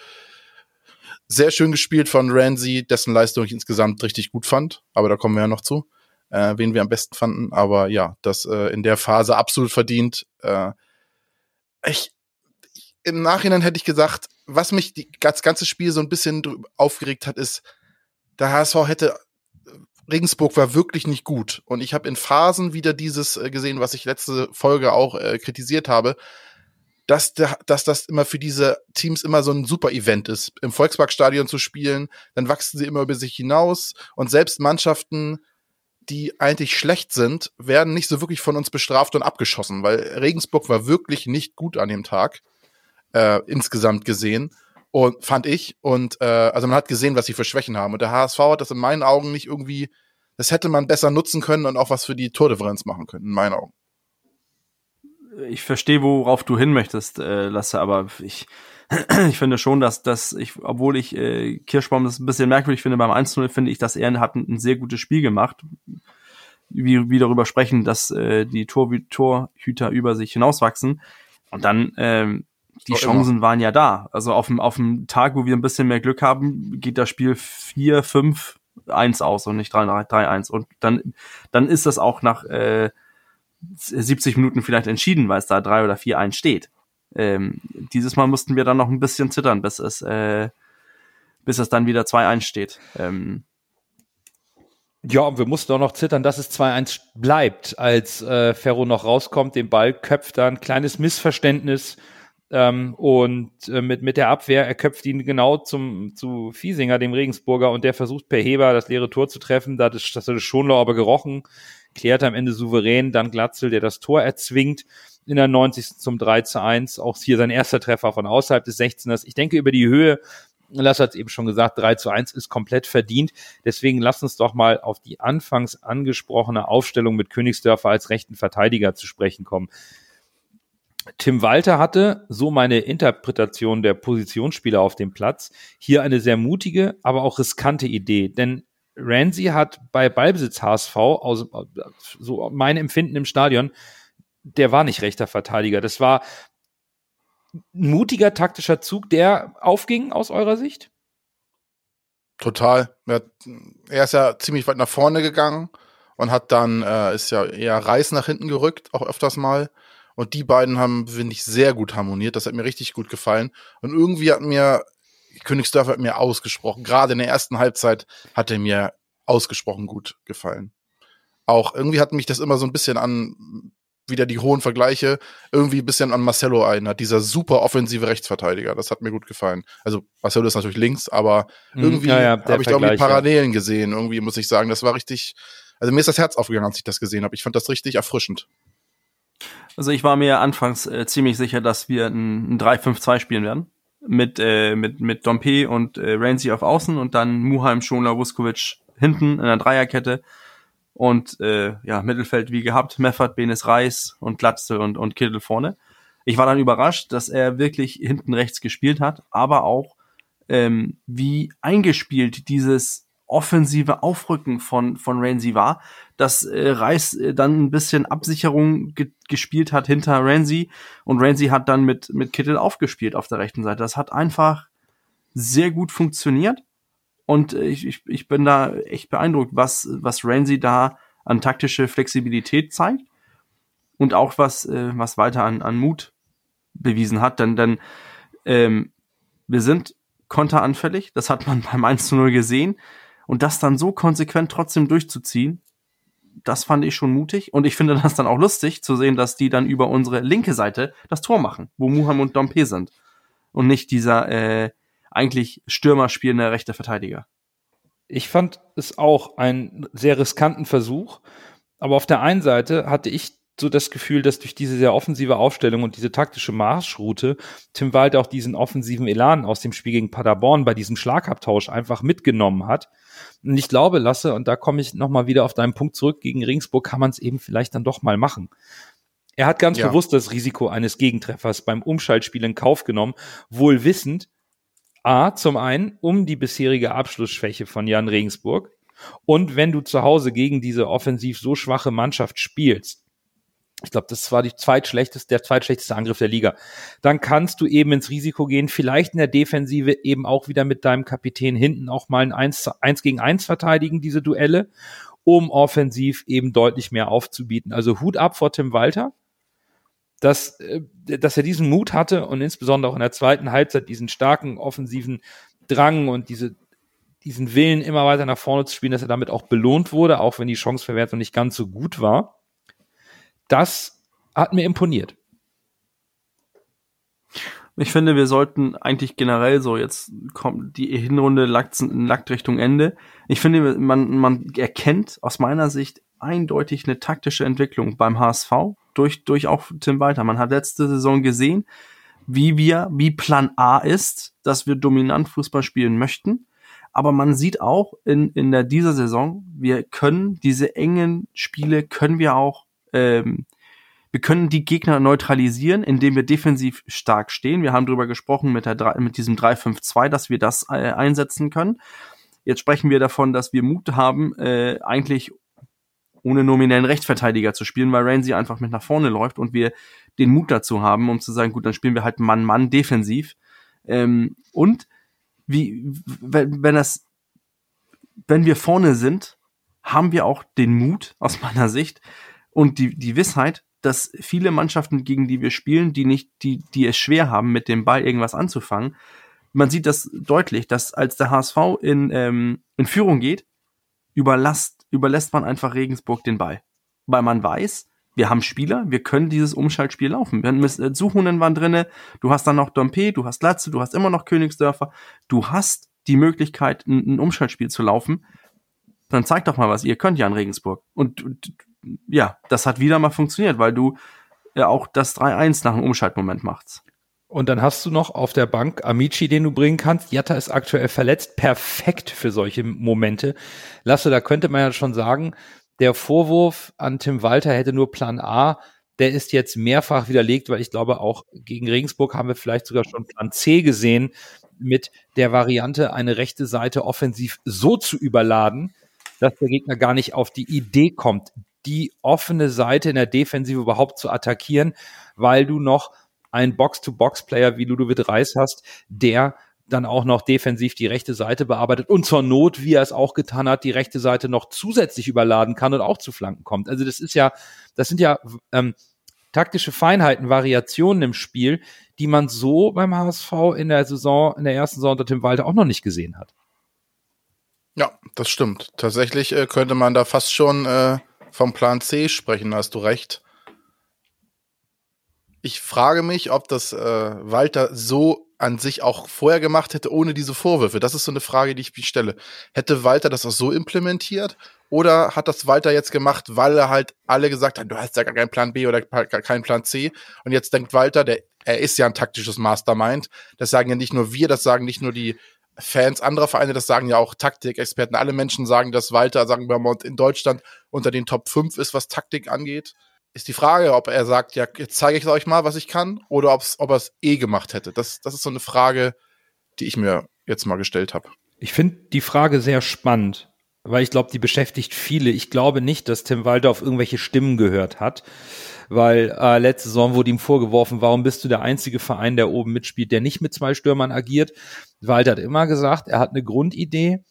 sehr schön gespielt von Ramsey, dessen Leistung ich insgesamt richtig gut fand, aber da kommen wir ja noch zu, äh, wen wir am besten fanden. Aber ja, das äh, in der Phase absolut verdient. Äh, ich, im Nachhinein hätte ich gesagt, was mich die, das ganze Spiel so ein bisschen aufgeregt hat, ist, der HSV hätte Regensburg war wirklich nicht gut. Und ich habe in Phasen wieder dieses äh, gesehen, was ich letzte Folge auch äh, kritisiert habe, dass, der, dass das immer für diese Teams immer so ein super Event ist, im Volksparkstadion zu spielen. Dann wachsen sie immer über sich hinaus. Und selbst Mannschaften, die eigentlich schlecht sind, werden nicht so wirklich von uns bestraft und abgeschossen, weil Regensburg war wirklich nicht gut an dem Tag äh, insgesamt gesehen. Und fand ich. Und äh, also man hat gesehen, was sie für Schwächen haben. Und der HSV hat das in meinen Augen nicht irgendwie, das hätte man besser nutzen können und auch was für die Tordifferenz machen können, in meinen Augen. Ich verstehe, worauf du hin möchtest, äh, Lasse, aber ich, *clears throat* ich finde schon, dass, dass ich, obwohl ich äh, Kirschbaum das ein bisschen merkwürdig finde, beim 1-0 finde ich, dass er hat ein, ein, sehr gutes Spiel gemacht. Wie, wie darüber sprechen, dass äh, die Tor, Torhüter über sich hinauswachsen. Und dann ähm, die Chancen waren ja da. Also auf dem, auf dem Tag, wo wir ein bisschen mehr Glück haben, geht das Spiel 4, 5, 1 aus und nicht 3, 3, 1. Und dann, dann ist das auch nach äh, 70 Minuten vielleicht entschieden, weil es da 3 oder 4, 1 steht. Ähm, dieses Mal mussten wir dann noch ein bisschen zittern, bis es, äh, bis es dann wieder 2-1 steht. Ähm, ja, und wir mussten auch noch zittern, dass es 2-1 bleibt, als äh, Ferro noch rauskommt, den Ball köpft dann, kleines Missverständnis ähm, und äh, mit, mit der Abwehr, er köpft ihn genau zum, zu Fiesinger, dem Regensburger, und der versucht per Heber das leere Tor zu treffen. Das, das hat Schonlau aber gerochen, klärt am Ende souverän, dann Glatzel, der das Tor erzwingt in der 90. zum 3 zu 1. Auch hier sein erster Treffer von außerhalb des 16ers. Ich denke, über die Höhe Lass hat es eben schon gesagt, 3 zu 1 ist komplett verdient. Deswegen lass uns doch mal auf die anfangs angesprochene Aufstellung mit Königsdörfer als rechten Verteidiger zu sprechen kommen. Tim Walter hatte, so meine Interpretation der Positionsspieler auf dem Platz, hier eine sehr mutige, aber auch riskante Idee. Denn Ramsey hat bei Ballbesitz HSV, aus, so mein Empfinden im Stadion, der war nicht rechter Verteidiger. Das war ein mutiger taktischer Zug, der aufging aus eurer Sicht? Total. Er ist ja ziemlich weit nach vorne gegangen und hat dann, äh, ist ja eher Reis nach hinten gerückt, auch öfters mal. Und die beiden haben, finde ich, sehr gut harmoniert. Das hat mir richtig gut gefallen. Und irgendwie hat mir Königsdörfer hat mir ausgesprochen, gerade in der ersten Halbzeit hat er mir ausgesprochen gut gefallen. Auch irgendwie hat mich das immer so ein bisschen an wieder die hohen Vergleiche irgendwie ein bisschen an Marcelo erinnert, dieser super offensive Rechtsverteidiger. Das hat mir gut gefallen. Also Marcelo ist natürlich links, aber mhm. irgendwie ja, ja, habe ich da irgendwie Parallelen gesehen. Irgendwie muss ich sagen, das war richtig. Also mir ist das Herz aufgegangen, als ich das gesehen habe. Ich fand das richtig erfrischend. Also ich war mir anfangs äh, ziemlich sicher, dass wir ein, ein 3-5-2 spielen werden. Mit, äh, mit, mit Dompe und äh, Ramsey auf Außen und dann Muheim, Schonler, Vuskovic hinten in der Dreierkette. Und äh, ja, Mittelfeld wie gehabt, Meffert, Benes Reis und Glatze und, und Kittel vorne. Ich war dann überrascht, dass er wirklich hinten rechts gespielt hat, aber auch ähm, wie eingespielt dieses offensive Aufrücken von, von Ramsey war, dass äh, Reis äh, dann ein bisschen Absicherung ge gespielt hat hinter Ramsey und Ramsey hat dann mit, mit Kittel aufgespielt auf der rechten Seite. Das hat einfach sehr gut funktioniert und ich, ich, ich bin da echt beeindruckt, was, was Ramsey da an taktische Flexibilität zeigt und auch was, äh, was weiter an, an Mut bewiesen hat, denn, denn ähm, wir sind konteranfällig, das hat man *laughs* beim 1 zu 0 gesehen. Und das dann so konsequent trotzdem durchzuziehen, das fand ich schon mutig. Und ich finde das dann auch lustig zu sehen, dass die dann über unsere linke Seite das Tor machen, wo Muham und Dompe sind. Und nicht dieser äh, eigentlich Stürmer spielende rechte Verteidiger. Ich fand es auch einen sehr riskanten Versuch. Aber auf der einen Seite hatte ich so das Gefühl, dass durch diese sehr offensive Aufstellung und diese taktische Marschroute Tim Walter auch diesen offensiven Elan aus dem Spiel gegen Paderborn bei diesem Schlagabtausch einfach mitgenommen hat. Und ich glaube, Lasse, und da komme ich nochmal wieder auf deinen Punkt zurück, gegen Regensburg kann man es eben vielleicht dann doch mal machen. Er hat ganz ja. bewusst das Risiko eines Gegentreffers beim Umschaltspiel in Kauf genommen, wohl wissend, A, zum einen um die bisherige Abschlussschwäche von Jan Regensburg und wenn du zu Hause gegen diese offensiv so schwache Mannschaft spielst, ich glaube, das war die zweitschlechteste, der zweitschlechteste Angriff der Liga. Dann kannst du eben ins Risiko gehen, vielleicht in der Defensive eben auch wieder mit deinem Kapitän hinten auch mal ein 1, 1 gegen 1 verteidigen, diese Duelle, um offensiv eben deutlich mehr aufzubieten. Also Hut ab vor Tim Walter, dass, äh, dass er diesen Mut hatte und insbesondere auch in der zweiten Halbzeit diesen starken offensiven Drang und diese, diesen Willen immer weiter nach vorne zu spielen, dass er damit auch belohnt wurde, auch wenn die Chanceverwertung nicht ganz so gut war das hat mir imponiert. Ich finde, wir sollten eigentlich generell so, jetzt kommt die Hinrunde lackt, lackt Richtung Ende. Ich finde, man, man erkennt aus meiner Sicht eindeutig eine taktische Entwicklung beim HSV durch, durch auch Tim Walter. Man hat letzte Saison gesehen, wie wir, wie Plan A ist, dass wir dominant Fußball spielen möchten. Aber man sieht auch in, in der, dieser Saison, wir können diese engen Spiele, können wir auch ähm, wir können die Gegner neutralisieren, indem wir defensiv stark stehen. Wir haben darüber gesprochen mit, der, mit diesem 3-5-2, dass wir das äh, einsetzen können. Jetzt sprechen wir davon, dass wir Mut haben, äh, eigentlich ohne nominellen Rechtsverteidiger zu spielen, weil Ramsey einfach mit nach vorne läuft und wir den Mut dazu haben, um zu sagen, gut, dann spielen wir halt Mann-Mann defensiv. Ähm, und wie, wenn, wenn das, wenn wir vorne sind, haben wir auch den Mut, aus *laughs* meiner Sicht, und die, die Wissheit, dass viele Mannschaften, gegen die wir spielen, die nicht, die, die es schwer haben, mit dem Ball irgendwas anzufangen, man sieht das deutlich, dass als der HSV in, ähm, in Führung geht, überlasst, überlässt man einfach Regensburg den Ball. Weil man weiß, wir haben Spieler, wir können dieses Umschaltspiel laufen. Wir haben äh, Suchunen waren drinne, du hast dann noch Dompe, du hast Latze, du hast immer noch Königsdörfer, du hast die Möglichkeit, ein, Umschaltspiel zu laufen. Dann zeig doch mal was, ihr könnt ja in Regensburg. Und, und ja, das hat wieder mal funktioniert, weil du ja auch das 3-1 nach dem Umschaltmoment machst. Und dann hast du noch auf der Bank Amici, den du bringen kannst. Jatta ist aktuell verletzt. Perfekt für solche Momente. Lasse, da könnte man ja schon sagen, der Vorwurf an Tim Walter hätte nur Plan A. Der ist jetzt mehrfach widerlegt, weil ich glaube, auch gegen Regensburg haben wir vielleicht sogar schon Plan C gesehen, mit der Variante, eine rechte Seite offensiv so zu überladen, dass der Gegner gar nicht auf die Idee kommt, die offene Seite in der Defensive überhaupt zu attackieren, weil du noch einen Box-to-Box-Player wie Ludovic Reis hast, der dann auch noch defensiv die rechte Seite bearbeitet und zur Not, wie er es auch getan hat, die rechte Seite noch zusätzlich überladen kann und auch zu Flanken kommt. Also das ist ja, das sind ja ähm, taktische Feinheiten, Variationen im Spiel, die man so beim HSV in der Saison, in der ersten Saison unter Tim Walter auch noch nicht gesehen hat. Ja, das stimmt. Tatsächlich äh, könnte man da fast schon äh, vom Plan C sprechen, hast du recht. Ich frage mich, ob das äh, Walter so an sich auch vorher gemacht hätte, ohne diese Vorwürfe. Das ist so eine Frage, die ich mich stelle. Hätte Walter das auch so implementiert? Oder hat das Walter jetzt gemacht, weil er halt alle gesagt hat, du hast ja gar keinen Plan B oder keinen Plan C? Und jetzt denkt Walter, der, er ist ja ein taktisches Mastermind. Das sagen ja nicht nur wir, das sagen nicht nur die Fans anderer Vereine, das sagen ja auch Taktikexperten. Alle Menschen sagen, dass Walter, sagen wir mal, in Deutschland unter den Top 5 ist, was Taktik angeht. Ist die Frage, ob er sagt, ja, jetzt zeige ich euch mal, was ich kann, oder ob er es eh gemacht hätte. Das, das ist so eine Frage, die ich mir jetzt mal gestellt habe. Ich finde die Frage sehr spannend, weil ich glaube, die beschäftigt viele. Ich glaube nicht, dass Tim Walter auf irgendwelche Stimmen gehört hat, weil äh, letzte Saison wurde ihm vorgeworfen, warum bist du der einzige Verein, der oben mitspielt, der nicht mit zwei Stürmern agiert. Walter hat immer gesagt, er hat eine Grundidee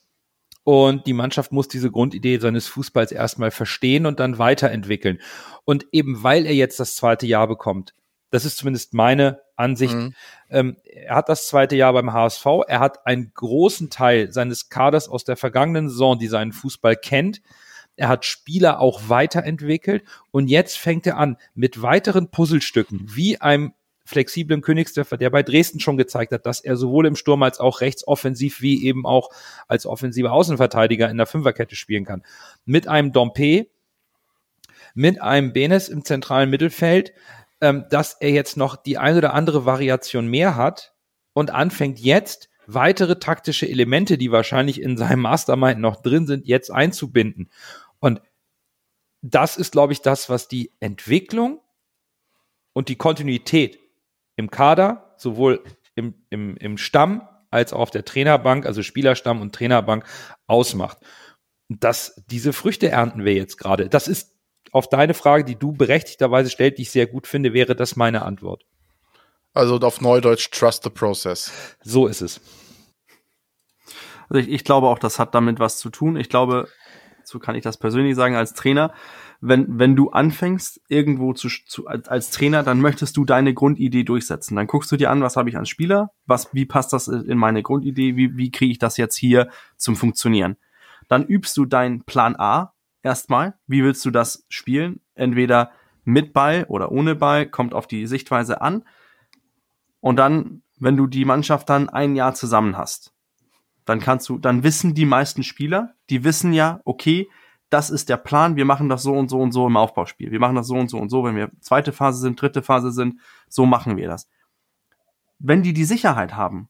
und die Mannschaft muss diese Grundidee seines Fußballs erstmal verstehen und dann weiterentwickeln. Und eben weil er jetzt das zweite Jahr bekommt, das ist zumindest meine Ansicht. Mhm. Ähm, er hat das zweite Jahr beim HSV. Er hat einen großen Teil seines Kaders aus der vergangenen Saison, die seinen Fußball kennt. Er hat Spieler auch weiterentwickelt und jetzt fängt er an mit weiteren Puzzlestücken wie einem flexiblen Königsdörfer, der bei Dresden schon gezeigt hat, dass er sowohl im Sturm als auch rechtsoffensiv wie eben auch als offensiver Außenverteidiger in der Fünferkette spielen kann. Mit einem Dompe, mit einem Benes im zentralen Mittelfeld, ähm, dass er jetzt noch die ein oder andere Variation mehr hat und anfängt jetzt weitere taktische Elemente, die wahrscheinlich in seinem Mastermind noch drin sind, jetzt einzubinden. Und das ist, glaube ich, das, was die Entwicklung und die Kontinuität im Kader, sowohl im, im, im Stamm als auch auf der Trainerbank, also Spielerstamm und Trainerbank, ausmacht. Und das, diese Früchte ernten wir jetzt gerade. Das ist auf deine Frage, die du berechtigterweise stellst, die ich sehr gut finde, wäre das meine Antwort. Also auf Neudeutsch, trust the process. So ist es. Also ich, ich glaube auch, das hat damit was zu tun. Ich glaube, so kann ich das persönlich sagen als Trainer, wenn, wenn du anfängst, irgendwo zu, zu als, Trainer, dann möchtest du deine Grundidee durchsetzen. Dann guckst du dir an, was habe ich als Spieler, was, wie passt das in meine Grundidee, wie, wie kriege ich das jetzt hier zum Funktionieren. Dann übst du deinen Plan A erstmal. Wie willst du das spielen? Entweder mit Ball oder ohne Ball, kommt auf die Sichtweise an. Und dann, wenn du die Mannschaft dann ein Jahr zusammen hast, dann kannst du, dann wissen die meisten Spieler, die wissen ja, okay, das ist der Plan, wir machen das so und so und so im Aufbauspiel. Wir machen das so und so und so, wenn wir zweite Phase sind, dritte Phase sind, so machen wir das. Wenn die die Sicherheit haben,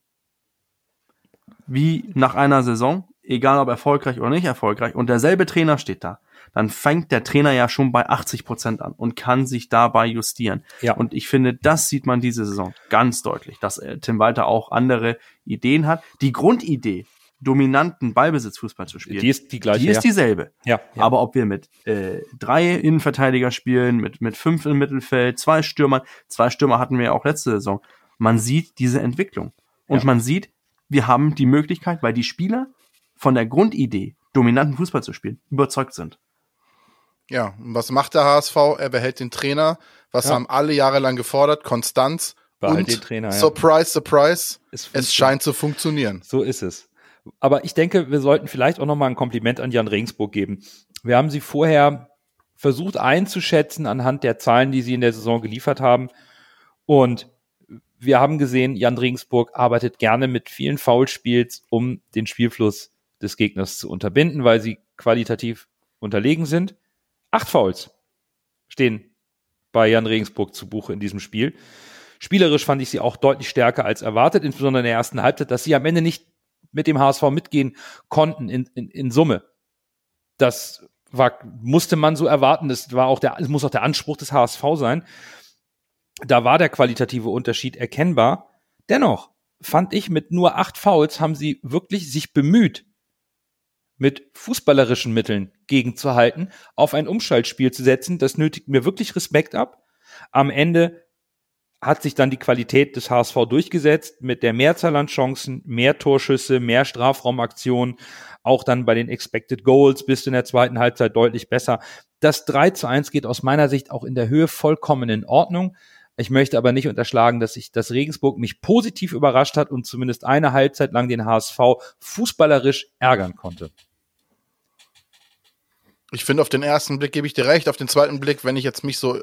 wie nach einer Saison, egal ob erfolgreich oder nicht erfolgreich, und derselbe Trainer steht da, dann fängt der Trainer ja schon bei 80 Prozent an und kann sich dabei justieren. Ja. Und ich finde, das sieht man diese Saison ganz deutlich, dass äh, Tim Walter auch andere Ideen hat. Die Grundidee, dominanten Ballbesitzfußball zu spielen, Die ist die gleiche. die ist ja. dieselbe. ja, ja. Aber ob wir mit äh, drei Innenverteidiger spielen, mit, mit fünf im Mittelfeld, zwei Stürmer, zwei Stürmer hatten wir ja auch letzte Saison, man sieht diese Entwicklung. Und Ja. man sieht, wir haben die Möglichkeit, weil die Spieler von der Grundidee, dominanten Fußball zu spielen, überzeugt sind. Ja, und was macht der HSV? Er behält den Trainer. Was Ja. haben alle Jahre lang gefordert? Konstanz. Behalt und den Trainer, ja. surprise, surprise, Es es scheint zu funktionieren. So ist es. Aber ich denke, wir sollten vielleicht auch noch mal ein Kompliment an Jan Regensburg geben. Wir haben sie vorher versucht einzuschätzen anhand der Zahlen, die sie in der Saison geliefert haben. Und wir haben gesehen, Jan Regensburg arbeitet gerne mit vielen Foulspiels, um den Spielfluss des Gegners zu unterbinden, weil sie qualitativ unterlegen sind. Acht Fouls stehen bei Jan Regensburg zu Buche in diesem Spiel. Spielerisch fand ich sie auch deutlich stärker als erwartet, insbesondere in der ersten Halbzeit, dass sie am Ende nicht mit dem HSV mitgehen konnten in, in, in Summe. Das war, musste man so erwarten. Das war auch der, es muss auch der Anspruch des HSV sein. Da war der qualitative Unterschied erkennbar. Dennoch fand ich, mit nur acht Fouls haben sie wirklich sich bemüht, mit fußballerischen Mitteln gegenzuhalten, auf ein Umschaltspiel zu setzen. Das nötigt mir wirklich Respekt ab. Am Ende hat sich dann die Qualität des HSV durchgesetzt mit der Mehrzahl an Chancen, mehr Torschüsse, mehr Strafraumaktionen, auch dann bei den Expected Goals bist du in der zweiten Halbzeit deutlich besser. Das 3 zu 1 geht aus meiner Sicht auch in der Höhe vollkommen in Ordnung. Ich möchte aber nicht unterschlagen, dass ich, dass Regensburg mich positiv überrascht hat und zumindest eine Halbzeit lang den HSV fußballerisch ärgern konnte. Ich finde, auf den ersten Blick gebe ich dir recht. Auf den zweiten Blick, wenn ich jetzt mich so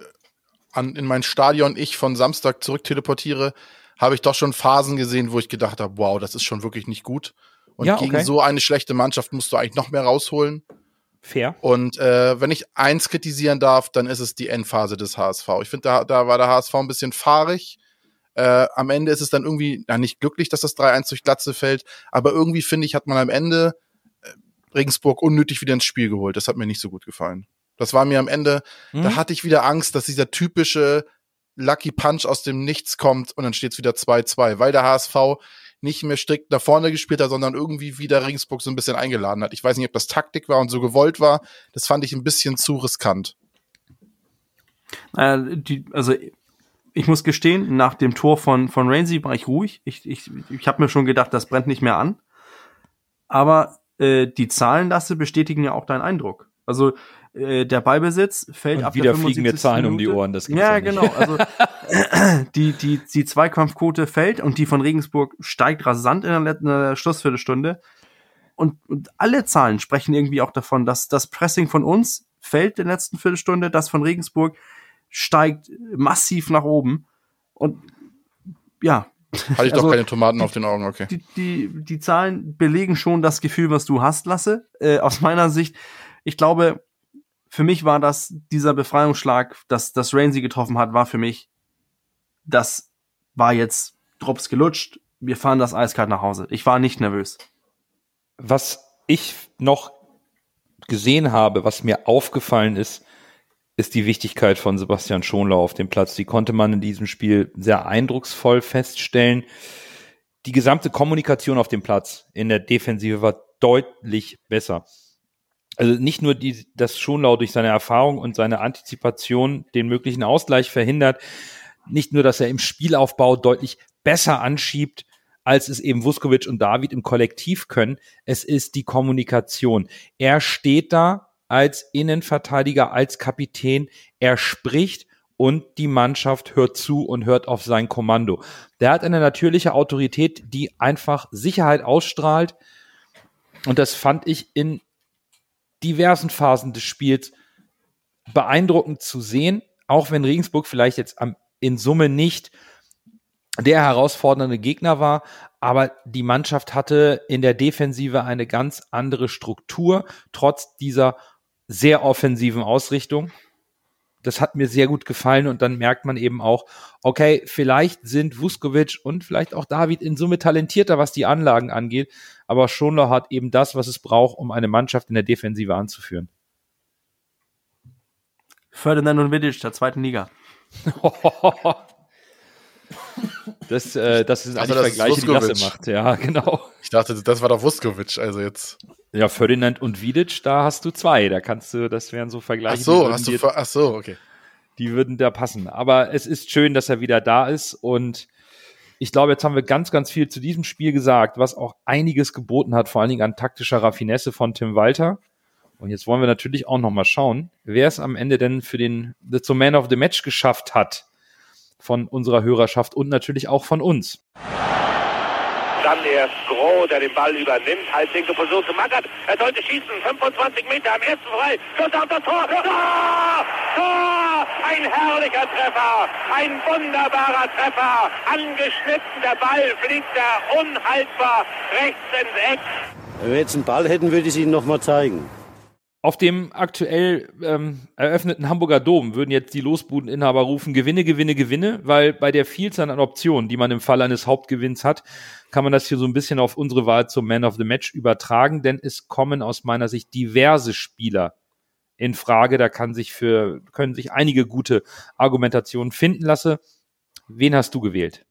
an, in mein Stadion ich von Samstag zurück teleportiere, habe ich doch schon Phasen gesehen, wo ich gedacht habe, wow, das ist schon wirklich nicht gut. Und Ja, gegen okay. so eine schlechte Mannschaft musst du eigentlich noch mehr rausholen. Fair. Und äh, wenn ich eins kritisieren darf, dann ist es die Endphase des HSV. Ich finde, da, da war der HSV ein bisschen fahrig. Äh, am Ende ist es dann irgendwie, ja, nicht glücklich, dass das 3-1 durch Glatze fällt, aber irgendwie finde ich, hat man am Ende äh, Regensburg unnötig wieder ins Spiel geholt. Das hat mir nicht so gut gefallen. Das war mir am Ende, Mhm. da hatte ich wieder Angst, dass dieser typische Lucky Punch aus dem Nichts kommt und dann steht es wieder 2-2, weil der HSV nicht mehr strikt nach vorne gespielt hat, sondern irgendwie wieder Regensburg so ein bisschen eingeladen hat. Ich weiß nicht, ob das Taktik war und so gewollt war. Das fand ich ein bisschen zu riskant. Äh, die, also ich muss gestehen, nach dem Tor von, von Rainsy war ich ruhig. Ich, ich, ich habe mir schon gedacht, das brennt nicht mehr an. Aber äh, die Zahlenlasse bestätigen ja auch deinen Eindruck. Also äh, der Ballbesitz fällt Und ab wieder der fliegen mir 75. Zahlen um die Minute. Ohren, das gibt's Ja, ja genau. Also *laughs* die, die, die Zweikampfquote fällt und die von Regensburg steigt rasant in der, letzten- in der Schlussviertelstunde. Und, und alle Zahlen sprechen irgendwie auch davon, dass das Pressing von uns fällt in der letzten Viertelstunde, das von Regensburg steigt massiv nach oben. Und ja, Hatte ich Also, doch keine Tomaten auf den Augen, okay. die, die, die Zahlen belegen schon das Gefühl, was du hast, Lasse. Äh, aus meiner Sicht, ich glaube, für mich war das, dieser Befreiungsschlag, dass das Rain getroffen hat, war für mich, das war jetzt Drops gelutscht, wir fahren das eiskalt nach Hause. Ich war nicht nervös. Was ich noch gesehen habe, was mir aufgefallen ist, ist die Wichtigkeit von Sebastian Schonlau auf dem Platz. Die konnte man in diesem Spiel sehr eindrucksvoll feststellen. Die gesamte Kommunikation auf dem Platz in der Defensive war deutlich besser. Also nicht nur die, dass Schonlau durch seine Erfahrung und seine Antizipation den möglichen Ausgleich verhindert, nicht nur, dass er im Spielaufbau deutlich besser anschiebt, als es eben Vuskovic und David im Kollektiv können. Es ist die Kommunikation. Er steht da als Innenverteidiger, als Kapitän. Er spricht und die Mannschaft hört zu und hört auf sein Kommando. Der hat eine natürliche Autorität, die einfach Sicherheit ausstrahlt. Und das fand ich in diversen Phasen des Spiels beeindruckend zu sehen, auch wenn Regensburg vielleicht jetzt am, in Summe nicht der herausfordernde Gegner war, aber die Mannschaft hatte in der Defensive eine ganz andere Struktur, trotz dieser sehr offensiven Ausrichtung. Das hat mir sehr gut gefallen und dann merkt man eben auch, okay, vielleicht sind Vuskovic und vielleicht auch David in Summe talentierter, was die Anlagen angeht, aber Schonlau hat eben das, was es braucht, um eine Mannschaft in der Defensive anzuführen. Ferdinand und Vidic der zweiten Liga. *laughs* Das, äh, das sind also, eigentlich Vergleiche, die Klasse macht. Ja, genau. Ich dachte, das war doch Vuskovic, also jetzt. Ja, Ferdinand und Vidic, da hast du zwei. Da kannst du, das wären so Vergleiche. Ach so, hast du, ach so, okay. Die würden da passen. Aber es ist schön, dass er wieder da ist und ich glaube, jetzt haben wir ganz, ganz viel zu diesem Spiel gesagt, was auch einiges geboten hat, vor allen Dingen an taktischer Raffinesse von Tim Walter. Und jetzt wollen wir natürlich auch noch mal schauen, wer es am Ende denn für den The Man of the Match geschafft hat von unserer Hörerschaft und natürlich auch von uns. Dann erst Groh, der den Ball übernimmt. Halbwinkel versucht zu Mackert. Er sollte schießen. 25 Meter am ersten frei. Schuss auf das Tor. Tor! Tor! Ein herrlicher Treffer. Ein wunderbarer Treffer. Angeschnitten. Der Ball fliegt da unhaltbar rechts ins Eck. Wenn wir jetzt einen Ball hätten, würde ich es Ihnen noch mal zeigen. Auf dem aktuell ähm, eröffneten Hamburger Dom würden jetzt die Losbudeninhaber rufen, Gewinne, Gewinne, Gewinne, weil bei der Vielzahl an Optionen, die man im Fall eines Hauptgewinns hat, kann man das hier so ein bisschen auf unsere Wahl zum Man of the Match übertragen, denn es kommen aus meiner Sicht diverse Spieler in Frage. Da kann sich für, können sich einige gute Argumentationen finden lassen. Wen hast du gewählt?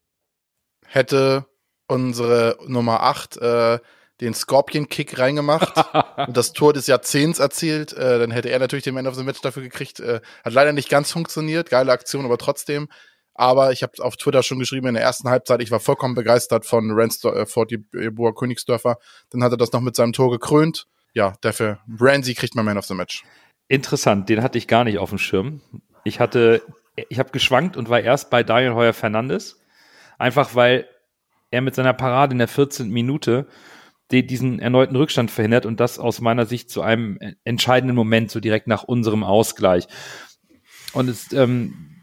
Hätte unsere Nummer 8 äh, den Scorpion-Kick reingemacht *laughs* und das Tor des Jahrzehnts erzielt, äh, dann hätte er natürlich den Man of the Match dafür gekriegt. Äh, hat leider nicht ganz funktioniert, geile Aktion, aber trotzdem. Aber ich habe auf Twitter schon geschrieben in der ersten Halbzeit, ich war vollkommen begeistert von Ransdor äh, Fortibur Königsdörfer. Dann hat er das noch mit seinem Tor gekrönt. Ja, dafür Ramsey kriegt mein Man of the Match. Interessant, den hatte ich gar nicht auf dem Schirm. Ich hatte, ich habe geschwankt und war erst bei Daniel Heuer Fernandes. Einfach weil er mit seiner Parade in der 14. Minute die diesen erneuten Rückstand verhindert und das aus meiner Sicht zu einem entscheidenden Moment, so direkt nach unserem Ausgleich. Und es, ähm,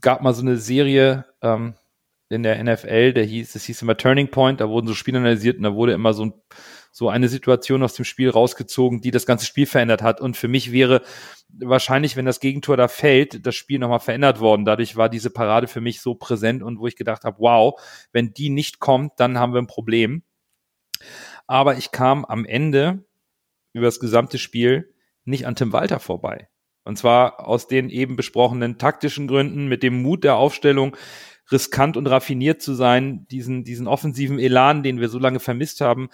gab mal so eine Serie ähm, in der NFL, der hieß, das hieß immer Turning Point, da wurden so Spiele analysiert und da wurde immer so, ein, so eine Situation aus dem Spiel rausgezogen, die das ganze Spiel verändert hat. Und für mich wäre wahrscheinlich, wenn das Gegentor da fällt, das Spiel nochmal verändert worden. Dadurch war diese Parade für mich so präsent und wo ich gedacht habe, wow, wenn die nicht kommt, dann haben wir ein Problem. Aber ich kam am Ende über das gesamte Spiel nicht an Tim Walter vorbei. Und zwar aus den eben besprochenen taktischen Gründen, mit dem Mut der Aufstellung, riskant und raffiniert zu sein, diesen, diesen offensiven Elan, den wir so lange vermisst haben,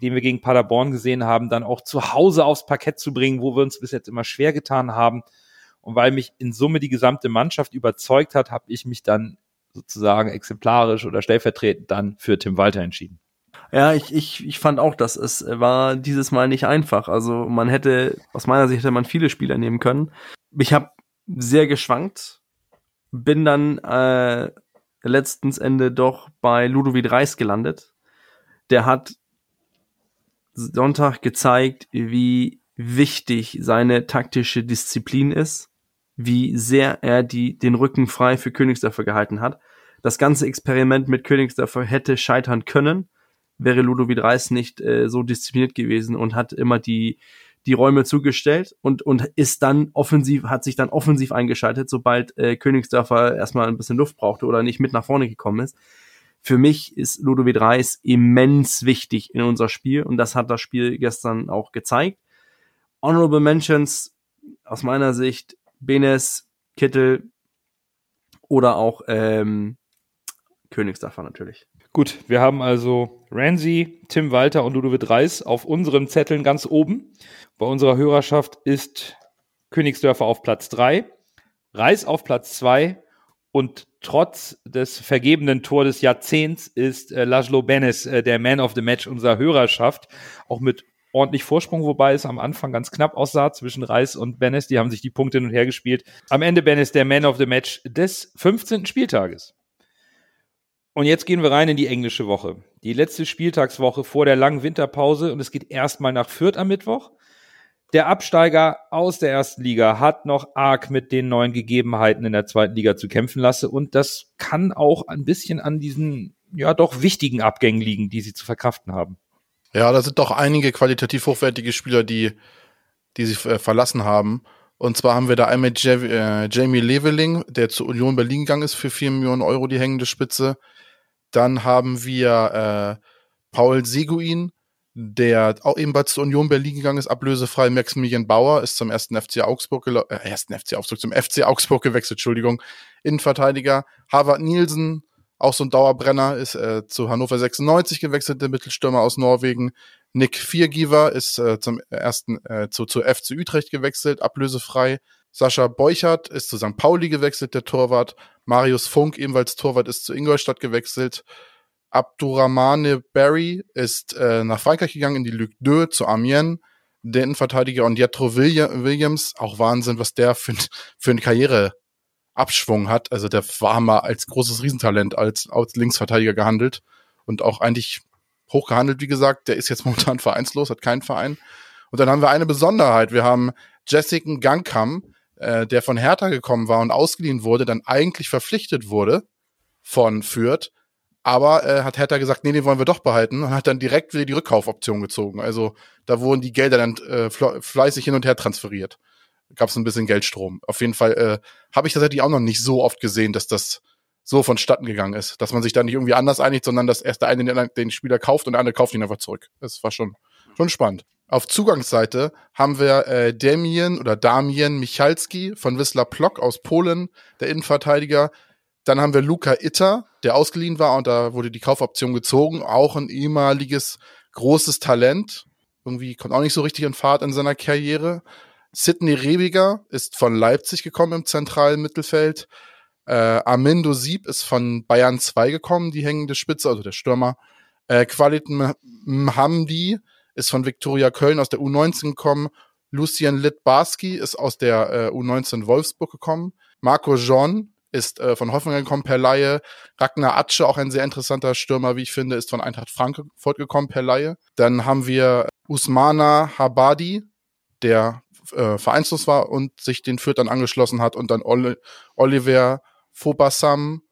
den wir gegen Paderborn gesehen haben, dann auch zu Hause aufs Parkett zu bringen, wo wir uns bis jetzt immer schwer getan haben. Und weil mich in Summe die gesamte Mannschaft überzeugt hat, habe ich mich dann sozusagen exemplarisch oder stellvertretend dann für Tim Walter entschieden. Ja, ich, ich, ich fand auch, dass es war dieses Mal nicht einfach. Also man hätte, aus meiner Sicht hätte man viele Spieler nehmen können. Ich habe sehr geschwankt, bin dann äh, letztens Ende doch bei Ludovic Reis gelandet. Der hat Sonntag gezeigt, wie wichtig seine taktische Disziplin ist, wie sehr er die, den Rücken frei für Königsdörfer gehalten hat. Das ganze Experiment mit Königsdörfer hätte scheitern können wäre Ludovic Reis nicht äh, so diszipliniert gewesen und hat immer die, die Räume zugestellt und, und ist dann offensiv, hat sich dann offensiv eingeschaltet, sobald äh, Königsdörfer erstmal ein bisschen Luft brauchte oder nicht mit nach vorne gekommen ist. Für mich ist Ludovic Reis immens wichtig in unser Spiel und das hat das Spiel gestern auch gezeigt. Honorable Mentions aus meiner Sicht Benes, Kittel oder auch ähm, Königsdörfer natürlich. Gut, wir haben also Ramsey, Tim Walter und Ludovic Reis auf unseren Zetteln ganz oben. Bei unserer Hörerschaft ist Königsdörfer auf Platz drei, Reis auf Platz zwei und trotz des vergebenen Tor des Jahrzehnts ist äh, Laszlo Benes äh, der Man of the Match unserer Hörerschaft, auch mit ordentlich Vorsprung, wobei es am Anfang ganz knapp aussah zwischen Reis und Benes. Die haben sich die Punkte hin und her gespielt. Am Ende Benes der Man of the Match des 15. Spieltages. Und jetzt gehen wir rein in die englische Woche. Die letzte Spieltagswoche vor der langen Winterpause und es geht erstmal nach Fürth am Mittwoch. Der Absteiger aus der ersten Liga hat noch arg mit den neuen Gegebenheiten in der zweiten Liga zu kämpfen lassen und das kann auch ein bisschen an diesen ja doch wichtigen Abgängen liegen, die sie zu verkraften haben. Ja, da sind doch einige qualitativ hochwertige Spieler, die, die sich äh, verlassen haben. Und zwar haben wir da einmal äh, Jamie Leveling, der zu Union Berlin gegangen ist für 4 Millionen Euro, die hängende Spitze. Dann haben wir äh, Paul Seguin, der auch ebenfalls zur Union Berlin gegangen ist, ablösefrei. Maximilian Bauer ist zum ersten FC Augsburg, äh, ersten FC Augsburg, zum FC Augsburg gewechselt, Entschuldigung. Innenverteidiger. Harvard Nielsen, auch so ein Dauerbrenner, ist äh, zu Hannover 96 gewechselt, der Mittelstürmer aus Norwegen. Nick Viergiver ist äh, zum ersten äh, zu, zu FC Utrecht gewechselt, ablösefrei. Sascha Beuchert ist zu St. Pauli gewechselt, der Torwart. Marius Funk, ebenfalls Torwart, ist zu Ingolstadt gewechselt. Abdurrahmane Barry ist äh, nach Frankreich gegangen, in die Luc 2 zu Amiens. Der Innenverteidiger und Jethro Williams, auch Wahnsinn, was der für, für einen Karriereabschwung hat. Also der war mal als großes Riesentalent als, als Linksverteidiger gehandelt und auch eigentlich hoch gehandelt, wie gesagt. Der ist jetzt *laughs* momentan vereinslos, hat keinen Verein. Und dann haben wir eine Besonderheit. Wir haben Jessica Gangkam, äh, der von Hertha gekommen war und ausgeliehen wurde, dann eigentlich verpflichtet wurde von Fürth. Aber äh, hat Hertha gesagt, nee, den wollen wir doch behalten und hat dann direkt wieder die Rückkaufoption gezogen. Also da wurden die Gelder dann äh, fleißig hin und her transferiert. Gab es ein bisschen Geldstrom. Auf jeden Fall äh, habe ich tatsächlich auch noch nicht so oft gesehen, dass das so vonstatten gegangen ist. Dass man sich da nicht irgendwie anders einigt, sondern dass erst der eine den, den Spieler kauft und der andere kauft ihn einfach zurück. Das war schon, schon spannend. Auf Zugangsseite haben wir äh, Damien oder Damien Michalski von Wisla Plock aus Polen, der Innenverteidiger. Dann haben wir Luca Itter, der ausgeliehen war und da wurde die Kaufoption gezogen. Auch ein ehemaliges großes Talent. Irgendwie kommt auch nicht so richtig in Fahrt in seiner Karriere. Sidney Rebiger ist von Leipzig gekommen im zentralen Mittelfeld. Äh, Armindo Sieb ist von Bayern 2 gekommen, die hängende Spitze, also der Stürmer. Äh, Qualit Mhamdi ist von Viktoria Köln aus der U19 gekommen. Lucien Litbarski ist aus der äh, U19 Wolfsburg gekommen. Marco Jean ist äh, von Hoffenheim gekommen per Laie. Ragnar Atsche, auch ein sehr interessanter Stürmer, wie ich finde, ist von Eintracht Frankfurt gekommen per Laie. Dann haben wir Usmana Habadi, der äh, vereinslos war und sich den Fürth dann angeschlossen hat und dann Oli Oliver Fobassam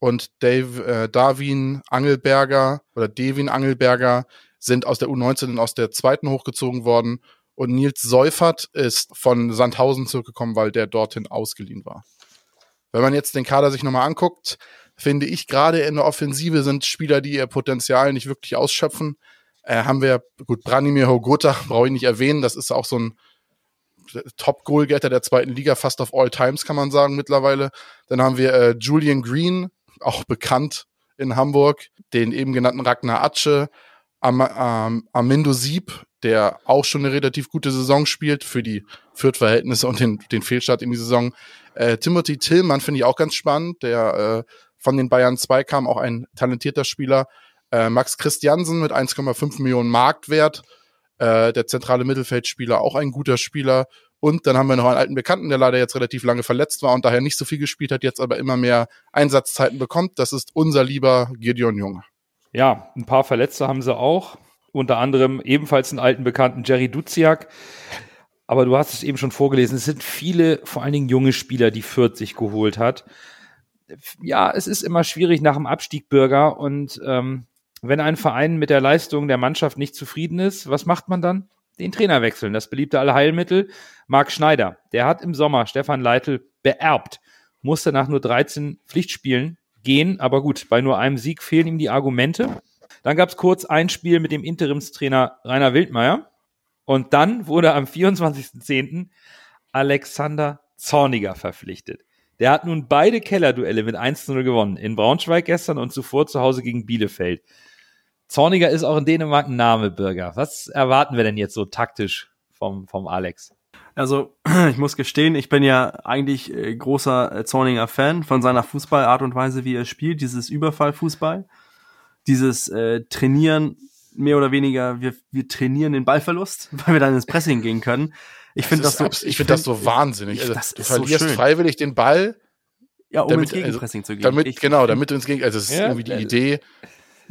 und Dave, äh, Darwin Angelberger oder Devin Angelberger sind aus der U19 und aus der zweiten hochgezogen worden. Und Nils Seufert ist von Sandhausen zurückgekommen, weil der dorthin ausgeliehen war. Wenn man jetzt den Kader sich nochmal anguckt, finde ich gerade in der Offensive sind Spieler, die ihr Potenzial nicht wirklich ausschöpfen. Äh, haben wir, gut, Branimir Hogota *laughs* brauche ich nicht erwähnen, das ist auch so ein Top-Goalgetter der zweiten Liga, fast auf all times, kann man sagen, mittlerweile. Dann haben wir äh, Julian Green, auch bekannt in Hamburg, den eben genannten Ragnar Atsche, Am Am Amindo Sieb, der auch schon eine relativ gute Saison spielt für die Fürth-Verhältnisse und den, den Fehlstart in die Saison. Äh, Timothy Tillmann finde ich auch ganz spannend, der äh, von den Bayern 2 kam, auch ein talentierter Spieler. Äh, Max Christiansen mit 1,5 Millionen Marktwert, äh, der zentrale Mittelfeldspieler, auch ein guter Spieler. Und dann haben wir noch einen alten Bekannten, der leider jetzt relativ lange verletzt war und daher nicht so viel gespielt hat, jetzt aber immer mehr Einsatzzeiten bekommt. Das ist unser lieber Gideon Jung. Ja, ein paar Verletzte haben sie auch. Unter anderem ebenfalls einen alten Bekannten, Jerry Duziak. Aber du hast es eben schon vorgelesen. Es sind viele, vor allen Dingen junge Spieler, die Fürth sich geholt hat. Ja, es ist immer schwierig nach dem Abstieg Bürger. Und ähm, wenn ein Verein mit der Leistung der Mannschaft nicht zufrieden ist, was macht man dann? den Trainer wechseln. Das beliebte Allheilmittel. Marc Schneider, der hat im Sommer Stefan Leitl beerbt, musste nach nur 13 Pflichtspielen gehen, aber gut, bei nur einem Sieg fehlen ihm die Argumente. Dann gab es kurz ein Spiel mit dem Interimstrainer Rainer Wildmeier und dann wurde am 24.10. Alexander Zorniger verpflichtet. Der hat nun beide Kellerduelle mit 1-0 gewonnen. In Braunschweig gestern und zuvor zu Hause gegen Bielefeld. Zorniger ist auch in Dänemark ein Name, Bürger. Was erwarten wir denn jetzt so taktisch vom, vom Alex? Also, *clears throat* ich muss gestehen, ich bin ja eigentlich äh, großer äh, Zorninger Fan von seiner Fußballart und Weise, wie er spielt, dieses Überfallfußball, dieses äh, Trainieren, mehr oder weniger, wir, wir trainieren den Ballverlust, *laughs* weil wir dann ins Pressing gehen können. Ich finde das, so, ich finde das so wahnsinnig. Ich, Also, das du ist so verlierst schön. freiwillig den Ball, Ja, um damit- ins Gegenpressing zu gehen. damit, Ich- genau, damit du ins Gegen, also das ist Ja, irgendwie die äh, Idee.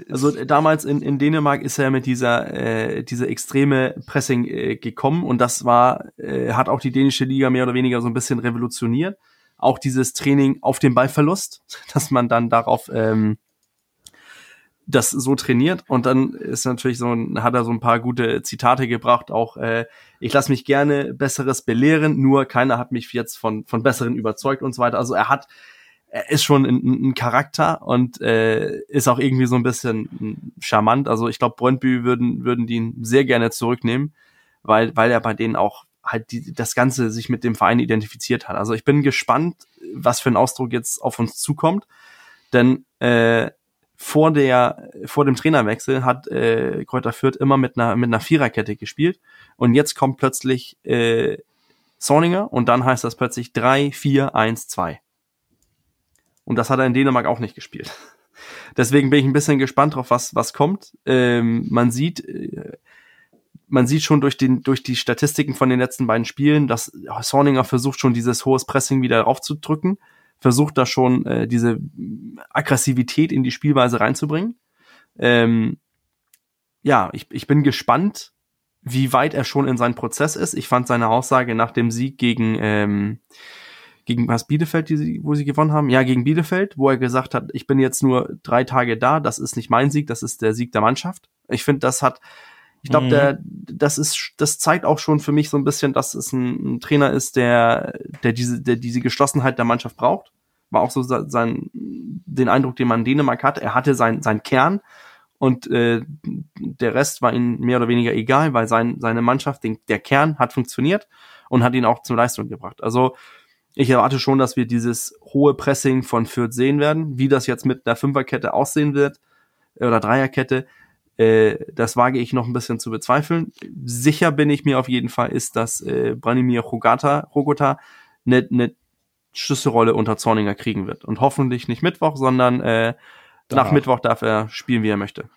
Also äh, damals in, in Dänemark ist er mit dieser äh, diese extreme Pressing äh, gekommen und das war äh, hat auch die dänische Liga mehr oder weniger so ein bisschen revolutioniert. Auch dieses Training auf den Ballverlust, *laughs* dass man dann darauf ähm, das so trainiert und dann ist natürlich so ein, hat er so ein paar gute Zitate gebracht auch äh, ich lasse mich gerne besseres belehren nur keiner hat mich jetzt von von besseren überzeugt und so weiter also er hat er ist schon ein, ein Charakter und äh, ist auch irgendwie so ein bisschen mm, charmant. Also ich glaube, Brøndby würden würden die ihn sehr gerne zurücknehmen, weil weil er bei denen auch halt die, das Ganze sich mit dem Verein identifiziert hat. Also ich bin gespannt, was für ein Ausdruck jetzt auf uns zukommt, denn äh, vor der vor dem Trainerwechsel hat äh, Kräuter Fürth immer mit einer mit einer Viererkette gespielt und jetzt kommt plötzlich äh, Zorninger und dann heißt das plötzlich 3 4 1 2. Und das hat er in Dänemark auch nicht gespielt. *laughs* Deswegen bin ich ein bisschen gespannt drauf, was, was kommt. Ähm, man sieht, äh, man sieht schon durch den, durch die Statistiken von den letzten beiden Spielen, dass Sorninger versucht schon dieses hohes Pressing wieder raufzudrücken, versucht da schon äh, diese Aggressivität in die Spielweise reinzubringen. Ähm, ja, ich, ich bin gespannt, wie weit er schon in seinem Prozess ist. Ich fand seine Aussage nach dem Sieg gegen, ähm, gegen was Bielefeld, die sie, wo sie gewonnen haben? Ja, gegen Bielefeld, wo er gesagt hat, ich bin jetzt nur drei Tage da, das ist nicht mein Sieg, das ist der Sieg der Mannschaft. Ich finde, das hat, ich glaube, Mhm. der, das ist, das zeigt auch schon für mich so ein bisschen, dass es ein, ein Trainer ist, der, der diese, der diese Geschlossenheit der Mannschaft braucht. War auch so se- sein, den Eindruck, den man in Dänemark hat. Er hatte sein, sein Kern und äh, der Rest war ihm mehr oder weniger egal, weil sein, seine Mannschaft, den, der Kern hat funktioniert und hat ihn auch zur Leistung gebracht. Also ich erwarte schon, dass wir dieses hohe Pressing von Fürth sehen werden. Wie das jetzt mit einer Fünferkette aussehen wird äh, oder Dreierkette, äh, das wage ich noch ein bisschen zu bezweifeln. Sicher bin ich mir auf jeden Fall, ist, dass äh, Branimir Rogata, Rogota eine, eine Schlüsselrolle unter Zorninger kriegen wird. Und hoffentlich nicht Mittwoch, sondern äh, nach. Mittwoch darf er spielen, wie er möchte.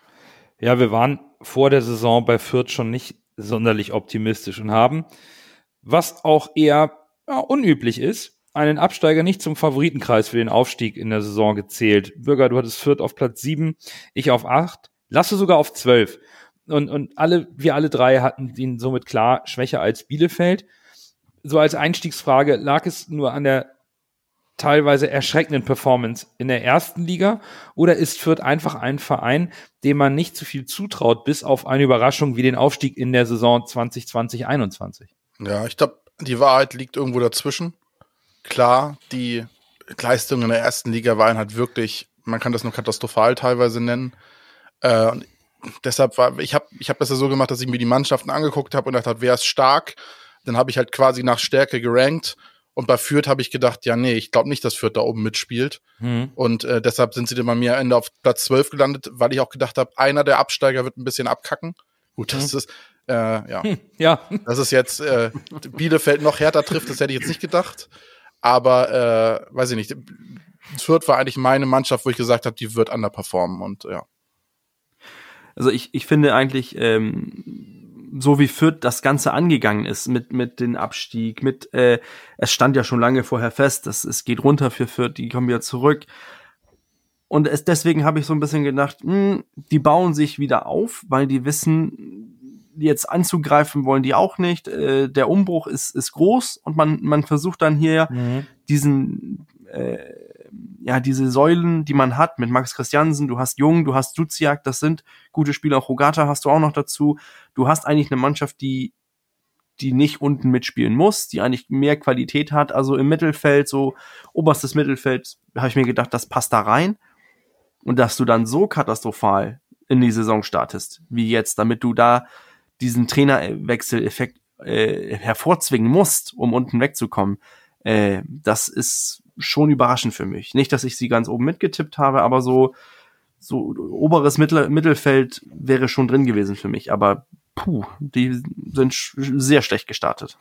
Ja, wir waren vor der Saison bei Fürth schon nicht sonderlich optimistisch und haben, was auch eher ja, unüblich ist, einen Absteiger nicht zum Favoritenkreis für den Aufstieg in der Saison gezählt. Bürger, du hattest Fürth auf Platz sieben, ich auf acht, Lasse sogar auf zwölf. Und, und alle, wir alle drei hatten ihn somit klar schwächer als Bielefeld. So als Einstiegsfrage, lag es nur an der teilweise erschreckenden Performance in der ersten Liga oder ist Fürth einfach ein Verein, dem man nicht zu viel zutraut, bis auf eine Überraschung wie den Aufstieg in der Saison 2020-21? Ja, ich glaube, die Wahrheit liegt irgendwo dazwischen. Klar, die Leistungen in der ersten Liga waren halt wirklich, man kann das nur katastrophal teilweise nennen. Äh, und deshalb war, ich habe ich hab das ja so gemacht, dass ich mir die Mannschaften angeguckt habe und dachte, wer ist stark? Dann habe ich halt quasi nach Stärke gerankt. Und bei Fürth habe ich gedacht, ja, nee, ich glaube nicht, dass Fürth da oben mitspielt. Und äh, deshalb sind sie dann bei mir am Ende auf Platz 12 gelandet, weil ich auch gedacht habe, einer der Absteiger wird ein bisschen abkacken. Gut, das ist, äh, ja. Ja, Dass es jetzt äh, Bielefeld noch härter trifft, das hätte ich jetzt nicht gedacht. Aber äh, weiß ich nicht. Fürth war eigentlich meine Mannschaft, wo ich gesagt habe, die wird underperformen. Und ja. Also ich, ich finde eigentlich, ähm, so wie Fürth das Ganze angegangen ist mit mit den Abstieg, mit äh, es stand ja schon lange vorher fest, dass es geht runter für Fürth, die kommen wieder zurück. Und es, deswegen habe ich so ein bisschen gedacht, mh, die bauen sich wieder auf, weil die wissen, jetzt anzugreifen wollen die auch nicht. Äh, der Umbruch ist, ist groß und man, man versucht dann hier diesen, äh, ja, diese Säulen, die man hat mit Max Christiansen, du hast Jung, du hast Duziak, das sind gute Spieler, auch Rogata hast du auch noch dazu. Du hast eigentlich eine Mannschaft, die die nicht unten mitspielen muss, die eigentlich mehr Qualität hat. Also im Mittelfeld, so oberstes Mittelfeld, habe ich mir gedacht, das passt da rein. Und dass du dann so katastrophal in die Saison startest, wie jetzt, damit du da diesen Trainerwechseleffekt äh, hervorzwingen musst, um unten wegzukommen, äh, das ist schon überraschend für mich. Nicht, dass ich sie ganz oben mitgetippt habe, aber so, so oberes Mittel, Mittelfeld wäre schon drin gewesen für mich. Aber puh, die sind sehr schlecht gestartet.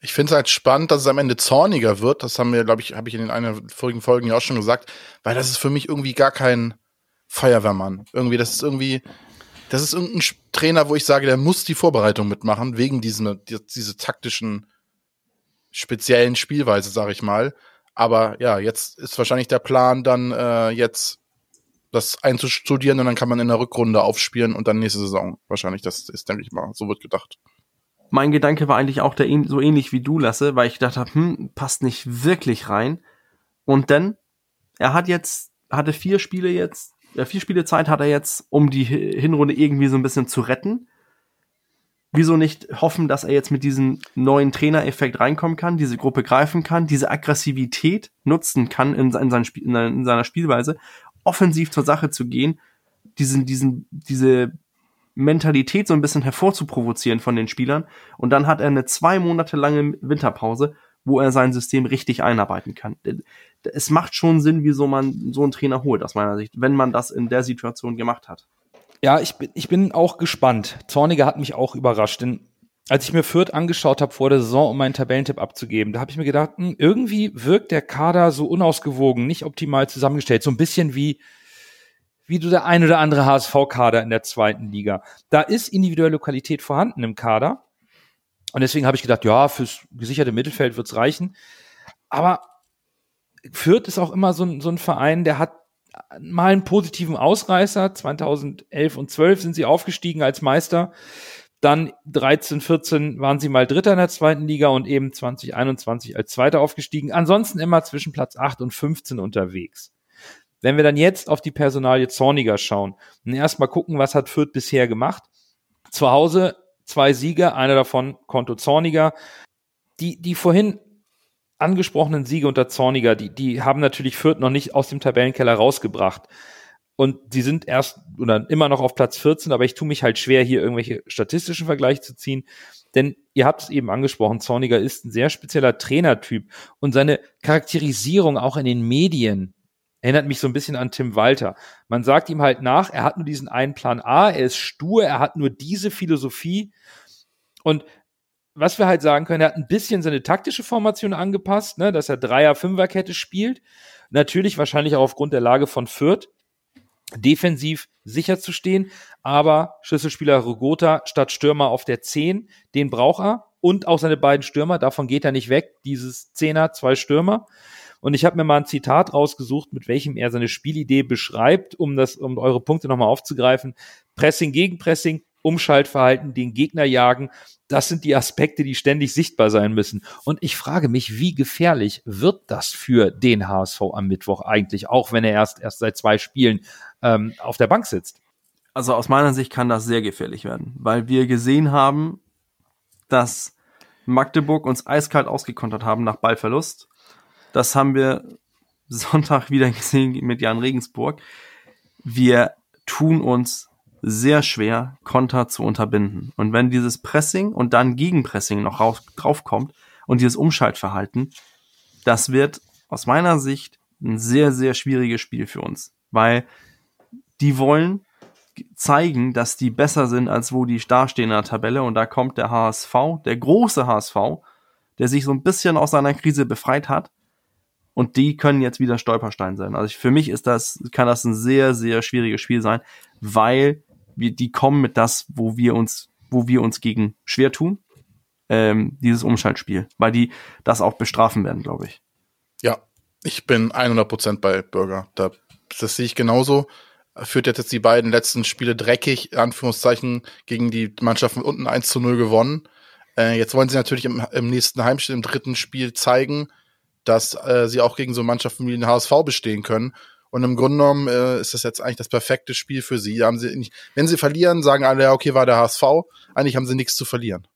Ich finde es halt spannend, dass es am Ende zorniger wird. Das haben wir, glaube ich, habe ich in den einer vorigen Folgen ja auch schon gesagt, weil das ist für mich irgendwie gar kein Feuerwehrmann. Irgendwie, das ist irgendwie, das ist irgendein Trainer, wo ich sage, der muss die Vorbereitung mitmachen, wegen diesen, die, diese taktischen, speziellen Spielweise, sage ich mal. Aber ja, jetzt ist wahrscheinlich der Plan, dann äh, jetzt das einzustudieren und dann kann man in der Rückrunde aufspielen und dann nächste Saison. Wahrscheinlich, das ist, denke ich mal, so wird gedacht. Mein Gedanke war eigentlich auch der so ähnlich wie du, Lasse, weil ich gedacht habe, hm, passt nicht wirklich rein. Und dann, er hat jetzt, hatte vier Spiele jetzt, vier Spiele Zeit hat er jetzt, um die Hinrunde irgendwie so ein bisschen zu retten. Wieso nicht hoffen, dass er jetzt mit diesem neuen Trainereffekt reinkommen kann, diese Gruppe greifen kann, diese Aggressivität nutzen kann in, in, Spiel, in seiner Spielweise offensiv zur Sache zu gehen, diesen, diesen, diese Mentalität so ein bisschen hervorzuprovozieren von den Spielern. Und dann hat er eine zwei Monate lange Winterpause, wo er sein System richtig einarbeiten kann. Es macht schon Sinn, wieso man so einen Trainer holt, aus meiner Sicht, wenn man das in der Situation gemacht hat. Ja, ich bin, ich bin auch gespannt. Zorniger hat mich auch überrascht, denn als ich mir Fürth angeschaut habe vor der Saison, um meinen Tabellentipp abzugeben, da habe ich mir gedacht, hm, irgendwie wirkt der Kader so unausgewogen, nicht optimal zusammengestellt, so ein bisschen wie wie du der ein oder andere HSV-Kader in der zweiten Liga. Da ist individuelle Qualität vorhanden im Kader. Und deswegen habe ich gedacht, ja, fürs gesicherte Mittelfeld wird's reichen. Aber Fürth ist auch immer so ein, so ein Verein, der hat mal einen positiven Ausreißer. 2011 und 12 sind sie aufgestiegen als Meister. Dann 13, 14 waren sie mal Dritter in der zweiten Liga und eben 2021 als Zweiter aufgestiegen. Ansonsten immer zwischen Platz 8 und 15 unterwegs. Wenn wir dann jetzt auf die Personalie Zorniger schauen und erstmal gucken, was hat Fürth bisher gemacht. Zu Hause zwei Siege, einer davon Konto Zorniger. Die, die vorhin angesprochenen Siege unter Zorniger, die, die haben natürlich Fürth noch nicht aus dem Tabellenkeller rausgebracht. Und sie sind erst oder immer noch auf Platz 14, aber ich tue mich halt schwer, hier irgendwelche statistischen Vergleiche zu ziehen. Denn ihr habt es eben angesprochen, Zorniger ist ein sehr spezieller Trainertyp und seine Charakterisierung auch in den Medien erinnert mich so ein bisschen an Tim Walter. Man sagt ihm halt nach, er hat nur diesen einen Plan A, er ist stur, er hat nur diese Philosophie. Und was wir halt sagen können, er hat ein bisschen seine taktische Formation angepasst, ne, dass er Dreier-Fünfer-Kette spielt. Natürlich wahrscheinlich auch aufgrund der Lage von Fürth defensiv sicher zu stehen. Aber Schlüsselspieler Rogota statt Stürmer auf der 10, den braucht er. Und auch seine beiden Stürmer, davon geht er nicht weg. Dieses Zehner, zwei Stürmer. Und ich habe mir mal ein Zitat rausgesucht, mit welchem er seine Spielidee beschreibt, um das, um eure Punkte nochmal aufzugreifen. Pressing gegen Pressing, Umschaltverhalten, den Gegner jagen. Das sind die Aspekte, die ständig sichtbar sein müssen. Und ich frage mich, wie gefährlich wird das für den HSV am Mittwoch eigentlich, auch wenn er erst, erst seit zwei Spielen ähm, auf der Bank sitzt? Also aus meiner Sicht kann das sehr gefährlich werden, weil wir gesehen haben, dass Magdeburg uns eiskalt ausgekontert haben nach Ballverlust. Das haben wir Sonntag *laughs* wieder gesehen mit Jan Regensburg. Wir tun uns sehr schwer, Konter zu unterbinden. Und wenn dieses Pressing und dann Gegenpressing noch raus, draufkommt und dieses Umschaltverhalten, das wird aus meiner Sicht ein sehr, sehr schwieriges Spiel für uns. Weil die wollen zeigen, dass die besser sind, als wo die dastehen in der Tabelle. Und da kommt der HSV, der große HSV, der sich so ein bisschen aus seiner Krise befreit hat. Und die können jetzt wieder Stolperstein sein. Also für mich ist das, kann das ein sehr, sehr schwieriges Spiel sein, weil wir, die kommen mit das, wo wir uns, wo wir uns gegen schwer tun, ähm, dieses Umschaltspiel, weil die das auch bestrafen werden, glaube ich. Ja, ich bin 100% bei Bürger. Da, das sehe ich genauso. Führt jetzt die beiden letzten Spiele dreckig, in Anführungszeichen, gegen die Mannschaften unten 1 zu 0 gewonnen. Äh, jetzt wollen sie natürlich im, im nächsten Heimspiel, im dritten Spiel zeigen, dass äh, sie auch gegen so Mannschaften wie den HSV bestehen können. Und im Grunde genommen äh, ist das jetzt eigentlich das perfekte Spiel für sie. Haben sie nicht, wenn sie verlieren, sagen alle, ja, okay, war der HSV. Eigentlich haben sie nichts zu verlieren.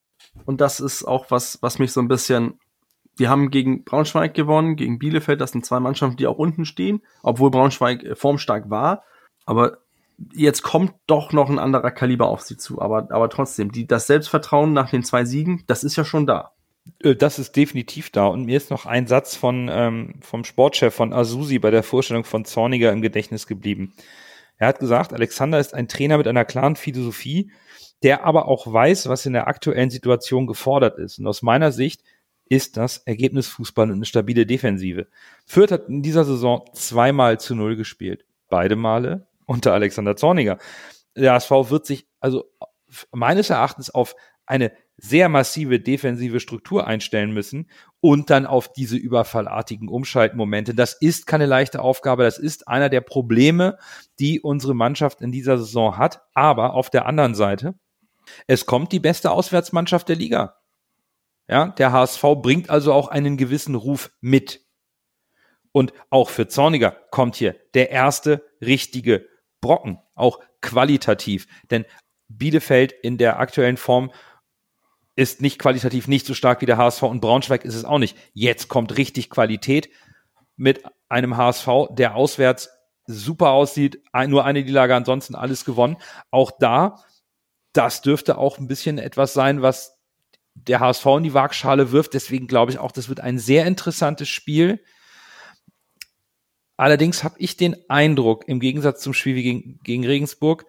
und das ist auch was, was mich so ein bisschen die haben gegen Braunschweig gewonnen, gegen Bielefeld, das sind zwei Mannschaften, die auch unten stehen, obwohl Braunschweig äh, formstark war. Aber jetzt kommt doch noch ein anderer Kaliber auf sie zu. Aber, aber trotzdem, die, das Selbstvertrauen nach den zwei Siegen, das ist ja schon da. Äh, das ist definitiv da. Und mir ist noch ein Satz von, ähm, vom Sportchef von Azusi bei der Vorstellung von Zorniger im Gedächtnis geblieben. Er hat gesagt, Alexander ist ein Trainer mit einer klaren Philosophie, der aber auch weiß, was in der aktuellen Situation gefordert ist. Und aus meiner Sicht ist das Ergebnisfußball und eine stabile Defensive. Fürth hat in dieser Saison zweimal zu Null gespielt. Beide Male unter Alexander Zorniger. Der HSV wird sich also meines Erachtens auf eine sehr massive defensive Struktur einstellen müssen und dann auf diese überfallartigen Umschaltmomente. Das ist keine leichte Aufgabe. Das ist einer der Probleme, die unsere Mannschaft in dieser Saison hat. Aber auf der anderen Seite, es kommt die beste Auswärtsmannschaft der Liga. Ja, der HSV bringt also auch einen gewissen Ruf mit. Und auch für Zorniger kommt hier der erste richtige Brocken, auch qualitativ. Denn Bielefeld in der aktuellen Form ist nicht qualitativ nicht so stark wie der HSV und Braunschweig ist es auch nicht. Jetzt kommt richtig Qualität mit einem HSV, der auswärts super aussieht, nur eine Niederlage, ansonsten alles gewonnen. Auch da, das dürfte auch ein bisschen etwas sein, was der HSV in die Waagschale wirft. Deswegen glaube ich auch, das wird ein sehr interessantes Spiel. Allerdings habe ich den Eindruck, im Gegensatz zum Spiel gegen, gegen Regensburg,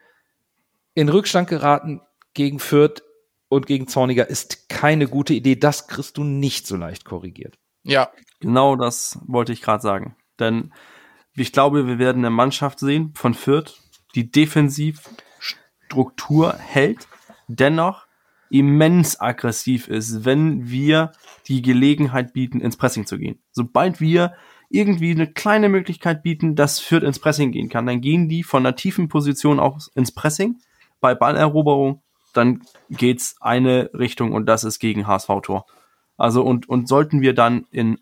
in Rückstand geraten gegen Fürth und gegen Zorniger ist keine gute Idee. Das kriegst du nicht so leicht korrigiert. Ja. Genau das wollte ich gerade sagen. Denn ich glaube, wir werden eine Mannschaft sehen von Fürth, die Defensivstruktur hält, dennoch immens aggressiv ist, wenn wir die Gelegenheit bieten, ins Pressing zu gehen. Sobald wir irgendwie eine kleine Möglichkeit bieten, dass Fürth ins Pressing gehen kann, dann gehen die von einer tiefen Position auch ins Pressing. Bei Balleroberung, dann geht's eine Richtung und das ist gegen HSV-Tor. Also und, und sollten wir dann in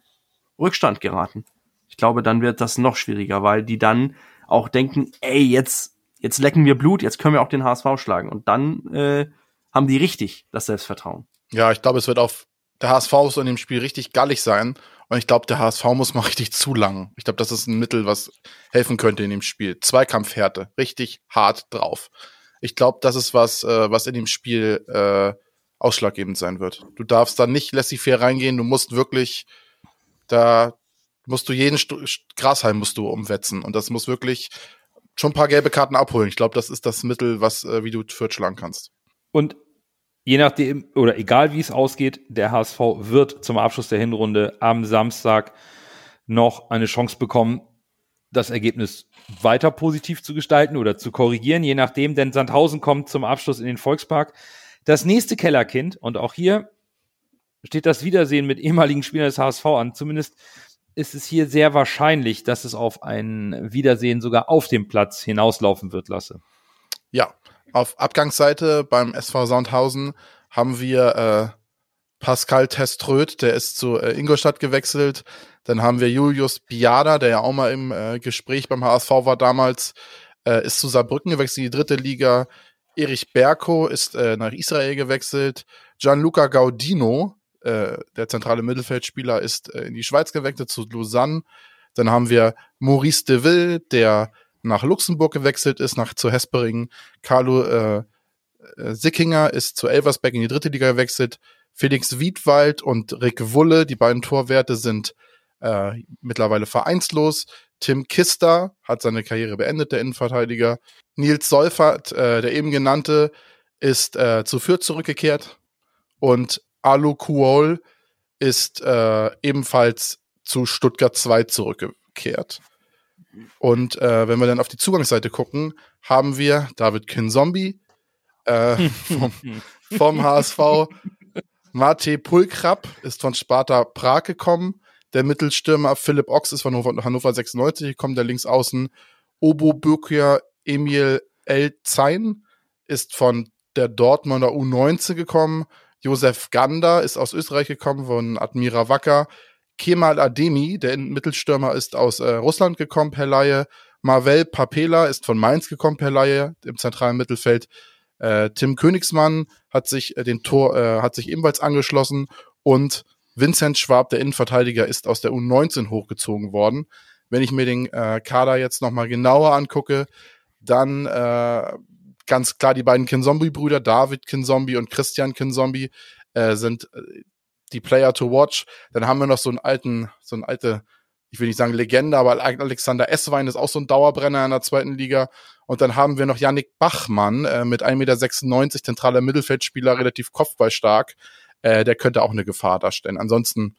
Rückstand geraten, ich glaube, dann wird das noch schwieriger, weil die dann auch denken, ey, jetzt, jetzt lecken wir Blut, jetzt können wir auch den HSV schlagen. Und dann äh, haben die richtig das Selbstvertrauen. Ja, ich glaube, es wird auf der HSV so in dem Spiel richtig gallig sein. Und ich glaube, der HSV muss mal *laughs* richtig zu lang. Ich glaube, das ist ein Mittel, was helfen könnte in dem Spiel. Zweikampfhärte, richtig hart drauf. Ich glaube, das ist was, äh, was in dem Spiel äh, ausschlaggebend sein wird. Du darfst da nicht laissez-faire reingehen. Du musst wirklich, da musst du jeden St Grashalm musst du umwetzen. Und das muss wirklich schon ein paar gelbe Karten abholen. Ich glaube, das ist das Mittel, was, äh, wie du Fürth schlagen kannst. Und je nachdem, oder egal wie es ausgeht, der HSV wird zum Abschluss der Hinrunde am Samstag noch eine Chance bekommen, das Ergebnis weiter positiv zu gestalten oder zu korrigieren, je nachdem, denn Sandhausen kommt zum Abschluss in den Volkspark. Das nächste Kellerkind, und auch hier steht das Wiedersehen mit ehemaligen Spielern des HSV an. Zumindest ist es hier sehr wahrscheinlich, dass es auf ein Wiedersehen sogar auf dem Platz hinauslaufen wird, Lasse. Ja, auf Abgangsseite beim SV Sandhausen haben wir äh, Pascal Teströd, der ist zu äh, Ingolstadt gewechselt. Dann haben wir Julius Biada, der ja auch mal im äh, Gespräch beim HSV war damals, äh, ist zu Saarbrücken gewechselt in die dritte Liga. Erich Berko ist äh, nach Israel gewechselt. Gianluca Gaudino, äh, der zentrale Mittelfeldspieler, ist äh, in die Schweiz gewechselt, zu Lausanne. Dann haben wir Maurice Deville, der nach Luxemburg gewechselt ist, nach zu Hespering. Carlo äh, Sickinger ist zu Elversberg in die dritte Liga gewechselt. Felix Wiedwald und Rick Wulle, die beiden Torwerte, sind äh, mittlerweile vereinslos. Tim Kister hat seine Karriere beendet, der Innenverteidiger. Nils Solfert, äh, der eben genannte, ist äh, zu Fürth zurückgekehrt. Und Alu Kuol ist äh, ebenfalls zu Stuttgart 2 zurückgekehrt. Und äh, wenn wir dann auf die Zugangsseite gucken, haben wir David Kinzombie äh, vom, vom HSV. *laughs* Mate Pulkrab ist von Sparta Prag gekommen. Der Mittelstürmer Philipp Ochs ist von Hannover 96 gekommen, der Linksaußen. Obo Bürkier Emil El Zein ist von der Dortmunder U19 gekommen. Josef Gander ist aus Österreich gekommen, von Admira Wacker. Kemal Ademi, der Mittelstürmer, ist aus äh, Russland gekommen per Laie. Marvel Papela ist von Mainz gekommen per Laie im zentralen Mittelfeld. Äh, Tim Königsmann hat sich äh, den Tor, äh, hat sich ebenfalls angeschlossen und Vincent Schwab, der Innenverteidiger, ist aus der U19 hochgezogen worden. Wenn ich mir den äh, Kader jetzt nochmal genauer angucke, dann äh, ganz klar die beiden Kinzombie-Brüder, David Kinzombie und Christian Kinzombie, äh, sind äh, die Player to watch. Dann haben wir noch so einen alten, so einen alte, ich will nicht sagen Legende, aber Alexander Esswein ist auch so ein Dauerbrenner in der zweiten Liga. Und dann haben wir noch Yannick Bachmann äh, mit 1,96 Meter, zentraler Mittelfeldspieler, relativ kopfballstark. Äh, der könnte auch eine Gefahr darstellen. Ansonsten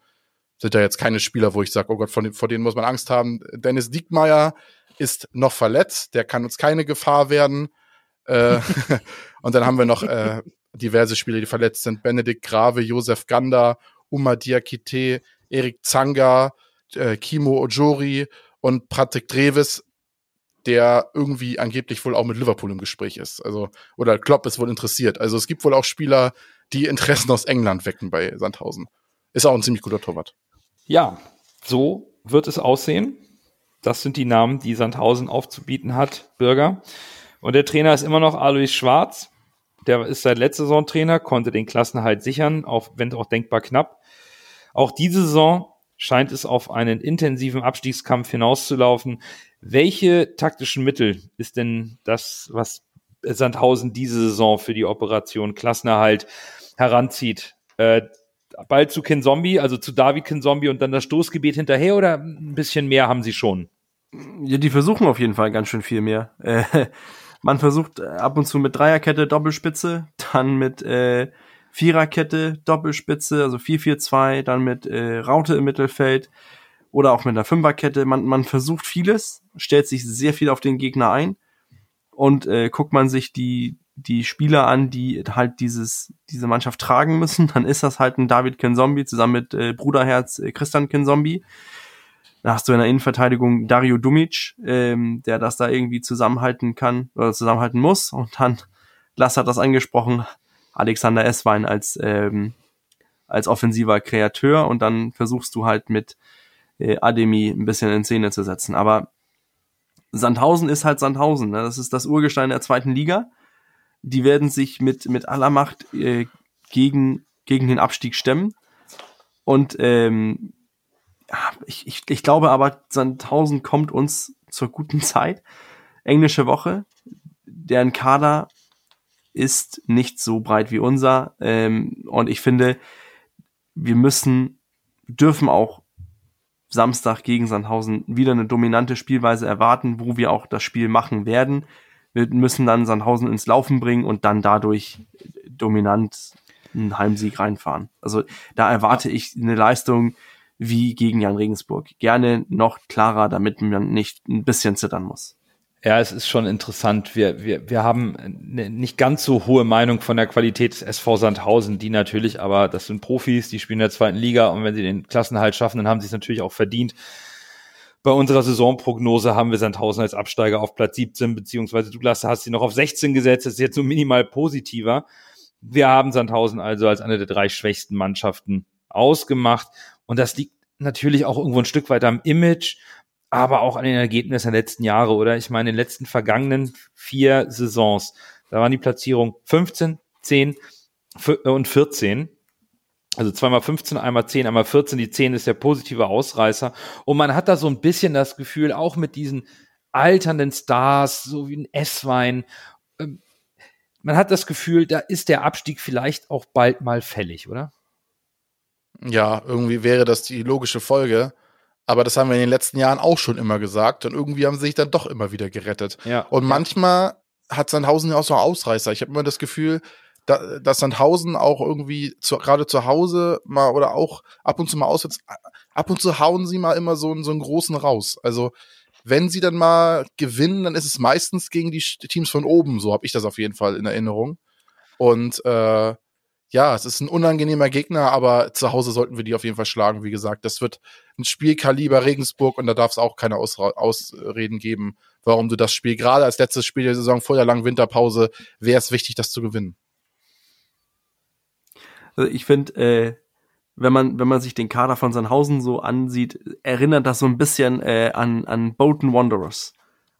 sind da jetzt keine Spieler, wo ich sage, oh Gott, vor, vor denen muss man Angst haben. Dennis Diekmeyer ist noch verletzt, der kann uns keine Gefahr werden. Äh, *laughs* und dann haben wir noch äh, diverse Spieler, die verletzt sind. Benedikt Grave, Josef Ganda, Uma Diakite, Erik Zanga, äh, Kimo Ojori und Patrick Dreves, der irgendwie angeblich wohl auch mit Liverpool im Gespräch ist. Also, oder Klopp ist wohl interessiert. Also es gibt wohl auch Spieler, die Interessen aus England wecken bei Sandhausen. Ist auch ein ziemlich guter Torwart. Ja, so wird es aussehen. Das sind die Namen, die Sandhausen aufzubieten hat, Bürger. Und der Trainer ist immer noch Alois Schwarz. Der ist seit letzter Saison Trainer, konnte den Klassenhalt sichern, auch wenn auch denkbar knapp. Auch diese Saison scheint es auf einen intensiven Abstiegskampf hinauszulaufen. Welche taktischen Mittel ist denn das, was Sandhausen diese Saison für die Operation Klassenerhalt heranzieht? Äh, bald zu Ken Zombie, also zu David Ken Zombie und dann das Stoßgebet hinterher oder ein bisschen mehr haben sie schon? Ja, die versuchen auf jeden Fall ganz schön viel mehr. Äh, *laughs* man versucht äh, ab und zu mit Dreierkette Doppelspitze, dann mit äh, Viererkette Doppelspitze, also 4-4-2, dann mit äh, Raute im Mittelfeld oder auch mit einer Fünferkette. Man, man versucht vieles, stellt sich sehr viel auf den Gegner ein und äh, guckt man sich die die Spieler an, die halt dieses diese Mannschaft tragen müssen, *laughs* dann ist das halt ein David Kinzombie zusammen mit äh, Bruderherz äh, Christian Kinzombie. Da hast du in der Innenverteidigung Dario Dumic, ähm, der das da irgendwie zusammenhalten kann oder zusammenhalten muss. Und dann, Lass hat das angesprochen, Alexander Esswein als, ähm, als offensiver Kreateur und dann versuchst du halt mit äh, Ademi ein bisschen in Szene zu setzen. Aber Sandhausen ist halt Sandhausen. Ne? Das ist das Urgestein der zweiten Liga. Die werden sich mit, mit aller Macht äh, gegen, gegen den Abstieg stemmen. Und ähm, ich, ich, ich glaube aber, Sandhausen kommt uns zur guten Zeit. Englische Woche, deren Kader ist nicht so breit wie unser. Ähm, und ich finde, wir müssen, dürfen auch Samstag gegen Sandhausen wieder eine dominante Spielweise erwarten, wo wir auch das Spiel machen werden. Wir müssen dann Sandhausen ins Laufen bringen und dann dadurch dominant einen Heimsieg reinfahren. Also da erwarte ich eine Leistung, wie gegen Jan Regensburg. Gerne noch klarer, damit man nicht ein bisschen zittern muss. Ja, es ist schon interessant. Wir, wir, wir haben eine nicht ganz so hohe Meinung von der Qualität des SV Sandhausen, die natürlich, aber das sind Profis, die spielen in der zweiten Liga und wenn sie den Klassenhalt schaffen, dann haben sie es natürlich auch verdient. Bei unserer Saisonprognose haben wir Sandhausen als Absteiger auf Platz 17, beziehungsweise du Lasse, hast sie noch auf 16 gesetzt, das ist jetzt so minimal positiver. Wir haben Sandhausen also als eine der drei schwächsten Mannschaften ausgemacht und das liegt natürlich auch irgendwo ein Stück weit am Image, aber auch an den Ergebnissen der letzten Jahre, oder? Ich meine, in den letzten vergangenen vier Saisons, da waren die Platzierungen 15, 10 und 14. Also zweimal 15, einmal 10, einmal 14. Die 10 ist der positive Ausreißer. Und man hat da so ein bisschen das Gefühl, auch mit diesen alternden Stars, so wie ein S-Wein, ähm, man hat das Gefühl, da ist der Abstieg vielleicht auch bald mal fällig, oder? Ja, irgendwie wäre das die logische Folge. Aber das haben wir in den letzten Jahren auch schon immer gesagt. Und irgendwie haben sie sich dann doch immer wieder gerettet. Ja. Und manchmal hat Sandhausen ja auch so Ausreißer. Ich habe immer das Gefühl, da, dass Sandhausen auch irgendwie zu, gerade zu Hause mal oder auch ab und zu mal auswärts, ab und zu hauen sie mal immer so, so einen großen raus. Also wenn sie dann mal gewinnen, dann ist es meistens gegen die Teams von oben. So habe ich das auf jeden Fall in Erinnerung. Und äh, ja, es ist ein unangenehmer Gegner, aber zu Hause sollten wir die auf jeden Fall schlagen. Wie gesagt, das wird ein Spielkaliber Regensburg und da darf es auch keine Ausra Ausreden geben, warum du das Spiel gerade als letztes Spiel der Saison vor der langen Winterpause wäre es wichtig, das zu gewinnen. Also ich finde, äh, wenn man wenn man sich den Kader von Sandhausen so ansieht, erinnert das so ein bisschen äh, an an Bolton Wanderers.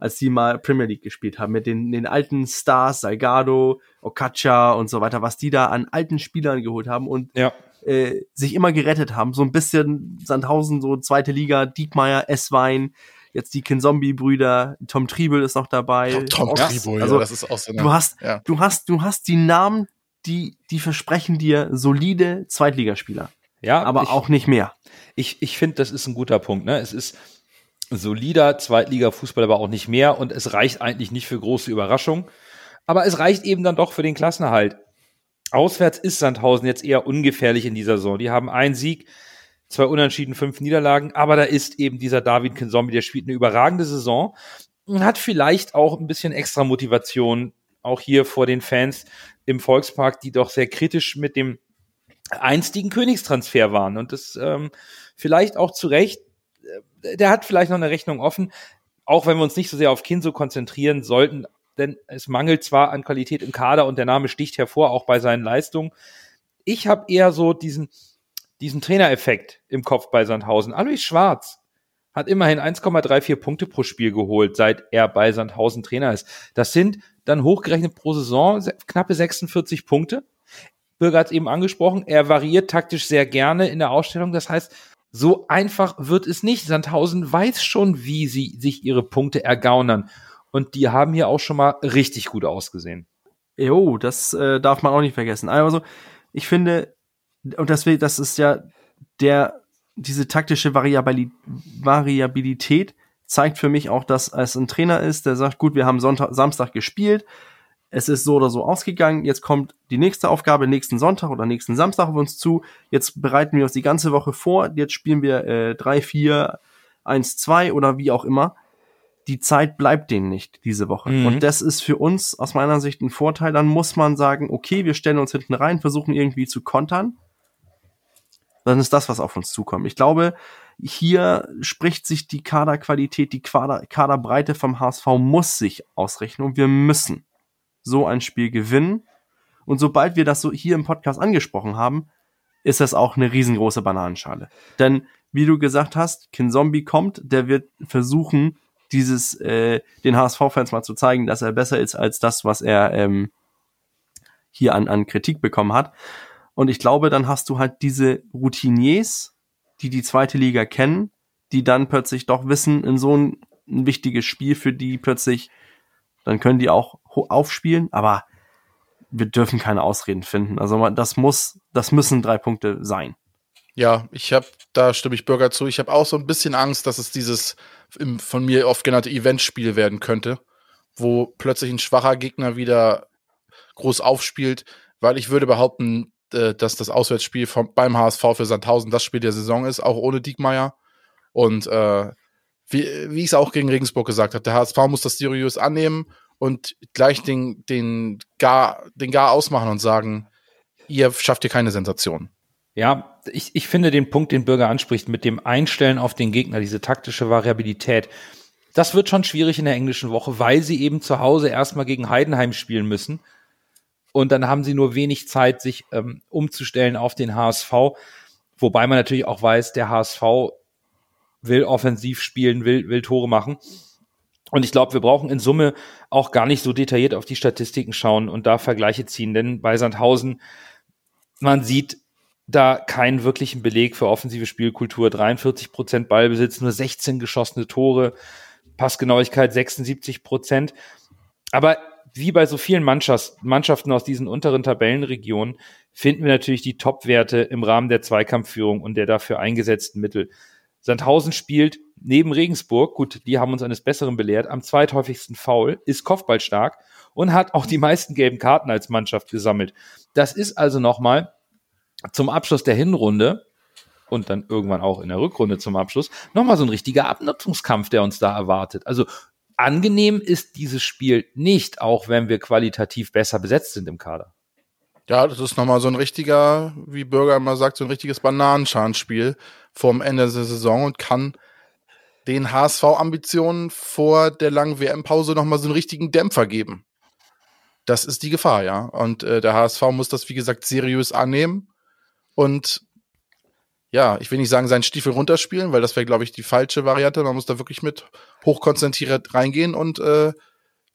Als die mal Premier League gespielt haben, mit den, den alten Stars, Salgado, Okacha und so weiter, was die da an alten Spielern geholt haben und Ja. äh, sich immer gerettet haben. So ein bisschen Sandhausen, so zweite Liga, Diekmeyer, Esswein, jetzt die Kinzombie-Brüder, Tom Triebel ist noch dabei. Tom Ja, Tribo, ja, also das ist auch so eine, du hast, ja. du hast, du hast die Namen, die, die versprechen dir solide Zweitligaspieler, Ja, aber ich, auch nicht mehr. Ich, ich finde, das ist ein guter Punkt. Ne? Es ist solider Zweitliga-Fußball, aber auch nicht mehr. Und es reicht eigentlich nicht für große Überraschungen. Aber es reicht eben dann doch für den Klassenerhalt. Auswärts ist Sandhausen jetzt eher ungefährlich in dieser Saison. Die haben einen Sieg, zwei Unentschieden, fünf Niederlagen. Aber da ist eben dieser David Kinzombie, der spielt eine überragende Saison und hat vielleicht auch ein bisschen extra Motivation, auch hier vor den Fans im Volkspark, die doch sehr kritisch mit dem einstigen Königstransfer waren. Und das ähm, vielleicht auch zu Recht, der hat vielleicht noch eine Rechnung offen, auch wenn wir uns nicht so sehr auf Kinso konzentrieren sollten, denn es mangelt zwar an Qualität im Kader und der Name sticht hervor, auch bei seinen Leistungen. Ich habe eher so diesen, diesen Trainereffekt im Kopf bei Sandhausen. Alois Schwarz hat immerhin 1,34 Punkte pro Spiel geholt, seit er bei Sandhausen Trainer ist. Das sind dann hochgerechnet pro Saison knappe 46 Punkte. Bürger hat es eben angesprochen, er variiert taktisch sehr gerne in der Ausstellung. Das heißt, so einfach wird es nicht. Sandhausen weiß schon, wie sie sich ihre Punkte ergaunern. Und die haben hier auch schon mal richtig gut ausgesehen. Jo, das äh, darf man auch nicht vergessen. Also, ich finde, und deswegen, das ist ja der, diese taktische Variabili Variabilität zeigt für mich auch, dass es ein Trainer ist, der sagt, gut, wir haben Sonntag, Samstag gespielt, es ist so oder so ausgegangen, jetzt kommt die nächste Aufgabe nächsten Sonntag oder nächsten Samstag auf uns zu, jetzt bereiten wir uns die ganze Woche vor, jetzt spielen wir äh, 3, 4, 1, 2 oder wie auch immer. Die Zeit bleibt denen nicht diese Woche. Mhm. Und das ist für uns aus meiner Sicht ein Vorteil. Dann muss man sagen, okay, wir stellen uns hinten rein, versuchen irgendwie zu kontern. Dann ist das, was auf uns zukommt. Ich glaube, hier spricht sich die Kaderqualität, die Kader, Kaderbreite vom HSV muss sich ausrechnen und wir müssen so ein Spiel gewinnen. Und sobald wir das so hier im Podcast angesprochen haben, ist das auch eine riesengroße Bananenschale. Denn wie du gesagt hast, Kinzombie kommt, der wird versuchen, dieses äh, den HSV-Fans mal zu zeigen, dass er besser ist als das, was er ähm, hier an, an Kritik bekommen hat. Und ich glaube, dann hast du halt diese Routiniers, die die zweite Liga kennen, die dann plötzlich doch wissen, in so ein, ein wichtiges Spiel für die plötzlich, dann können die auch aufspielen, aber wir dürfen keine Ausreden finden. Also das muss, das müssen drei Punkte sein. Ja, ich habe, da stimme ich Bürger zu. Ich habe auch so ein bisschen Angst, dass es dieses im, von mir oft genannte Eventspiel werden könnte, wo plötzlich ein schwacher Gegner wieder groß aufspielt, weil ich würde behaupten, äh, dass das Auswärtsspiel vom, beim HSV für Sandhausen das Spiel der Saison ist, auch ohne Diekmeyer. Und äh, wie, wie ich es auch gegen Regensburg gesagt habe, der HSV muss das seriös annehmen und gleich den, den, gar, den Gar ausmachen und sagen, ihr schafft hier keine Sensation. Ja, ich, ich finde den Punkt, den Bürger anspricht, mit dem Einstellen auf den Gegner, diese taktische Variabilität, das wird schon schwierig in der englischen Woche, weil sie eben zu Hause erstmal gegen Heidenheim spielen müssen. Und dann haben sie nur wenig Zeit, sich ähm, umzustellen auf den HSV. Wobei man natürlich auch weiß, der HSV will offensiv spielen, will, will Tore machen. Und ich glaube, wir brauchen in Summe auch gar nicht so detailliert auf die Statistiken schauen und da Vergleiche ziehen, denn bei Sandhausen, man sieht da keinen wirklichen Beleg für offensive Spielkultur. 43 Prozent Ballbesitz, nur 16 geschossene Tore, Passgenauigkeit 76 Prozent. Aber wie bei so vielen Mannschaften aus diesen unteren Tabellenregionen finden wir natürlich die Top-Werte im Rahmen der Zweikampfführung und der dafür eingesetzten Mittel. Sandhausen spielt neben Regensburg, gut, die haben uns eines Besseren belehrt, am zweithäufigsten Foul, ist Kopfballstark und hat auch die meisten gelben Karten als Mannschaft gesammelt. Das ist also nochmal zum Abschluss der Hinrunde und dann irgendwann auch in der Rückrunde zum Abschluss nochmal so ein richtiger Abnutzungskampf, der uns da erwartet. Also angenehm ist dieses Spiel nicht, auch wenn wir qualitativ besser besetzt sind im Kader. Ja, das ist nochmal so ein richtiger, wie Bürger immer sagt, so ein richtiges Bananenschalenspiel vorm Ende der Saison und kann den HSV-Ambitionen vor der langen WM-Pause nochmal so einen richtigen Dämpfer geben. Das ist die Gefahr, ja. Und äh, der HSV muss das, wie gesagt, seriös annehmen und ja, ich will nicht sagen, seinen Stiefel runterspielen, weil das wäre, glaube ich, die falsche Variante. Man muss da wirklich mit hochkonzentriert reingehen und äh,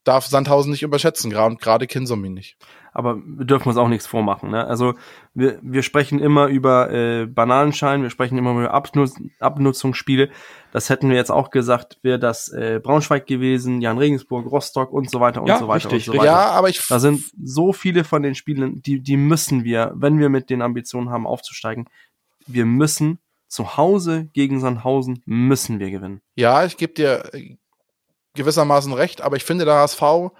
darf Sandhausen nicht überschätzen, gerade Kinsomin nicht. Aber wir dürfen uns auch nichts vormachen. Ne? Also wir, wir sprechen immer über äh, Bananenschein, wir sprechen immer über Abnutz Abnutzungsspiele. Das hätten wir jetzt auch gesagt, wäre das äh, Braunschweig gewesen, Jan Regensburg, Rostock und so weiter und Ja, so weiter richtig, und so weiter. Ja, aber ich Da sind so viele von den Spielen, die, die müssen wir, wenn wir mit den Ambitionen haben, aufzusteigen, wir müssen zu Hause gegen Sandhausen müssen wir gewinnen. Ja, ich gebe dir äh, gewissermaßen recht, aber ich finde, der HSV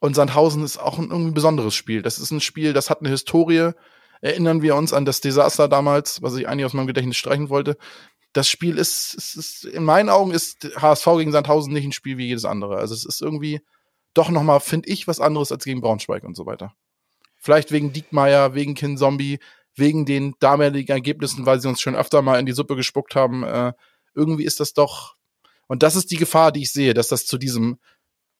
und Sandhausen ist auch ein irgendwie besonderes Spiel. Das ist ein Spiel, das hat eine Historie. Erinnern wir uns an das Desaster damals, was ich eigentlich aus meinem Gedächtnis streichen wollte. Das Spiel ist, ist, ist in meinen Augen ist HSV gegen Sandhausen nicht ein Spiel wie jedes andere. Also es ist irgendwie doch noch mal, finde ich, was anderes als gegen Braunschweig und so weiter. Vielleicht wegen Diekmeyer, wegen Kinzombie, wegen den damaligen Ergebnissen, weil sie uns schon öfter mal in die Suppe gespuckt haben. Äh, irgendwie ist das doch, und das ist die Gefahr, die ich sehe, dass das zu diesem,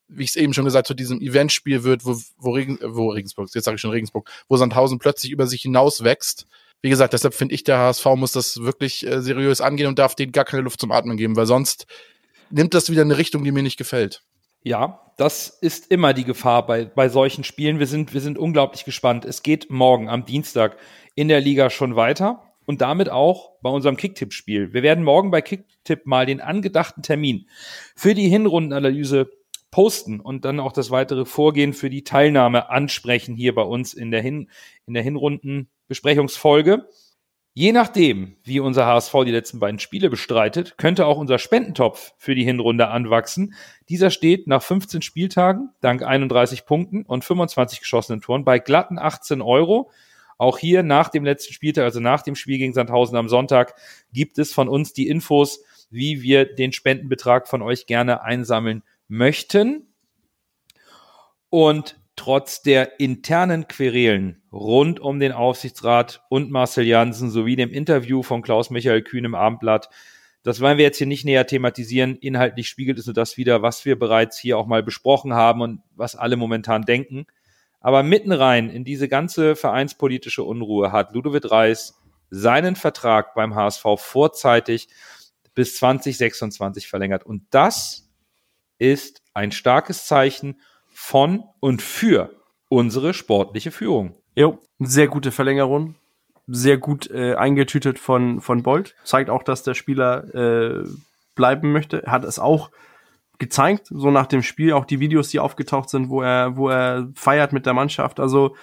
wie ich es eben schon gesagt, zu diesem Eventspiel wird, wo, wo, Regen, wo Regensburg, jetzt sage ich schon Regensburg, wo Sandhausen plötzlich über sich hinaus wächst. Wie gesagt, deshalb finde ich, der HSV muss das wirklich äh, seriös angehen und darf denen gar keine Luft zum Atmen geben, weil sonst nimmt das wieder eine Richtung, die mir nicht gefällt. Ja, das ist immer die Gefahr bei, bei solchen Spielen. Wir sind, wir sind unglaublich gespannt. Es geht morgen am Dienstag in der Liga schon weiter und damit auch bei unserem Kicktipp-Spiel. Wir werden morgen bei Kicktipp mal den angedachten Termin für die Hinrundenanalyse posten und dann auch das weitere Vorgehen für die Teilnahme ansprechen hier bei uns in der, Hin in der Hinrundenbesprechungsfolge. Je nachdem, wie unser HSV die letzten beiden Spiele bestreitet, könnte auch unser Spendentopf für die Hinrunde anwachsen. Dieser steht nach 15 Spieltagen, dank 31 Punkten und 25 geschossenen Toren, bei glatten 18 Euro. Auch hier nach dem letzten Spieltag, also nach dem Spiel gegen Sandhausen am Sonntag, gibt es von uns die Infos, wie wir den Spendenbetrag von euch gerne einsammeln möchten. Und trotz der internen Querelen rund um den Aufsichtsrat und Marcel Janssen sowie dem Interview von Klaus-Michael Kühn im Abendblatt, das wollen wir jetzt hier nicht näher thematisieren. Inhaltlich spiegelt es nur das wieder, was wir bereits hier auch mal besprochen haben und was alle momentan denken. Aber mitten rein in diese ganze vereinspolitische Unruhe hat Ludovic Reis seinen Vertrag beim HSV vorzeitig bis 2026 verlängert. Und das ist ein starkes Zeichen von und für unsere sportliche Führung. Jo, sehr gute Verlängerung. Sehr gut äh, eingetütet von, von Bolt. Zeigt auch, dass der Spieler äh, bleiben möchte. Hat es auch gezeigt, so nach dem Spiel, auch die Videos, die aufgetaucht sind, wo er, wo er feiert mit der Mannschaft. Also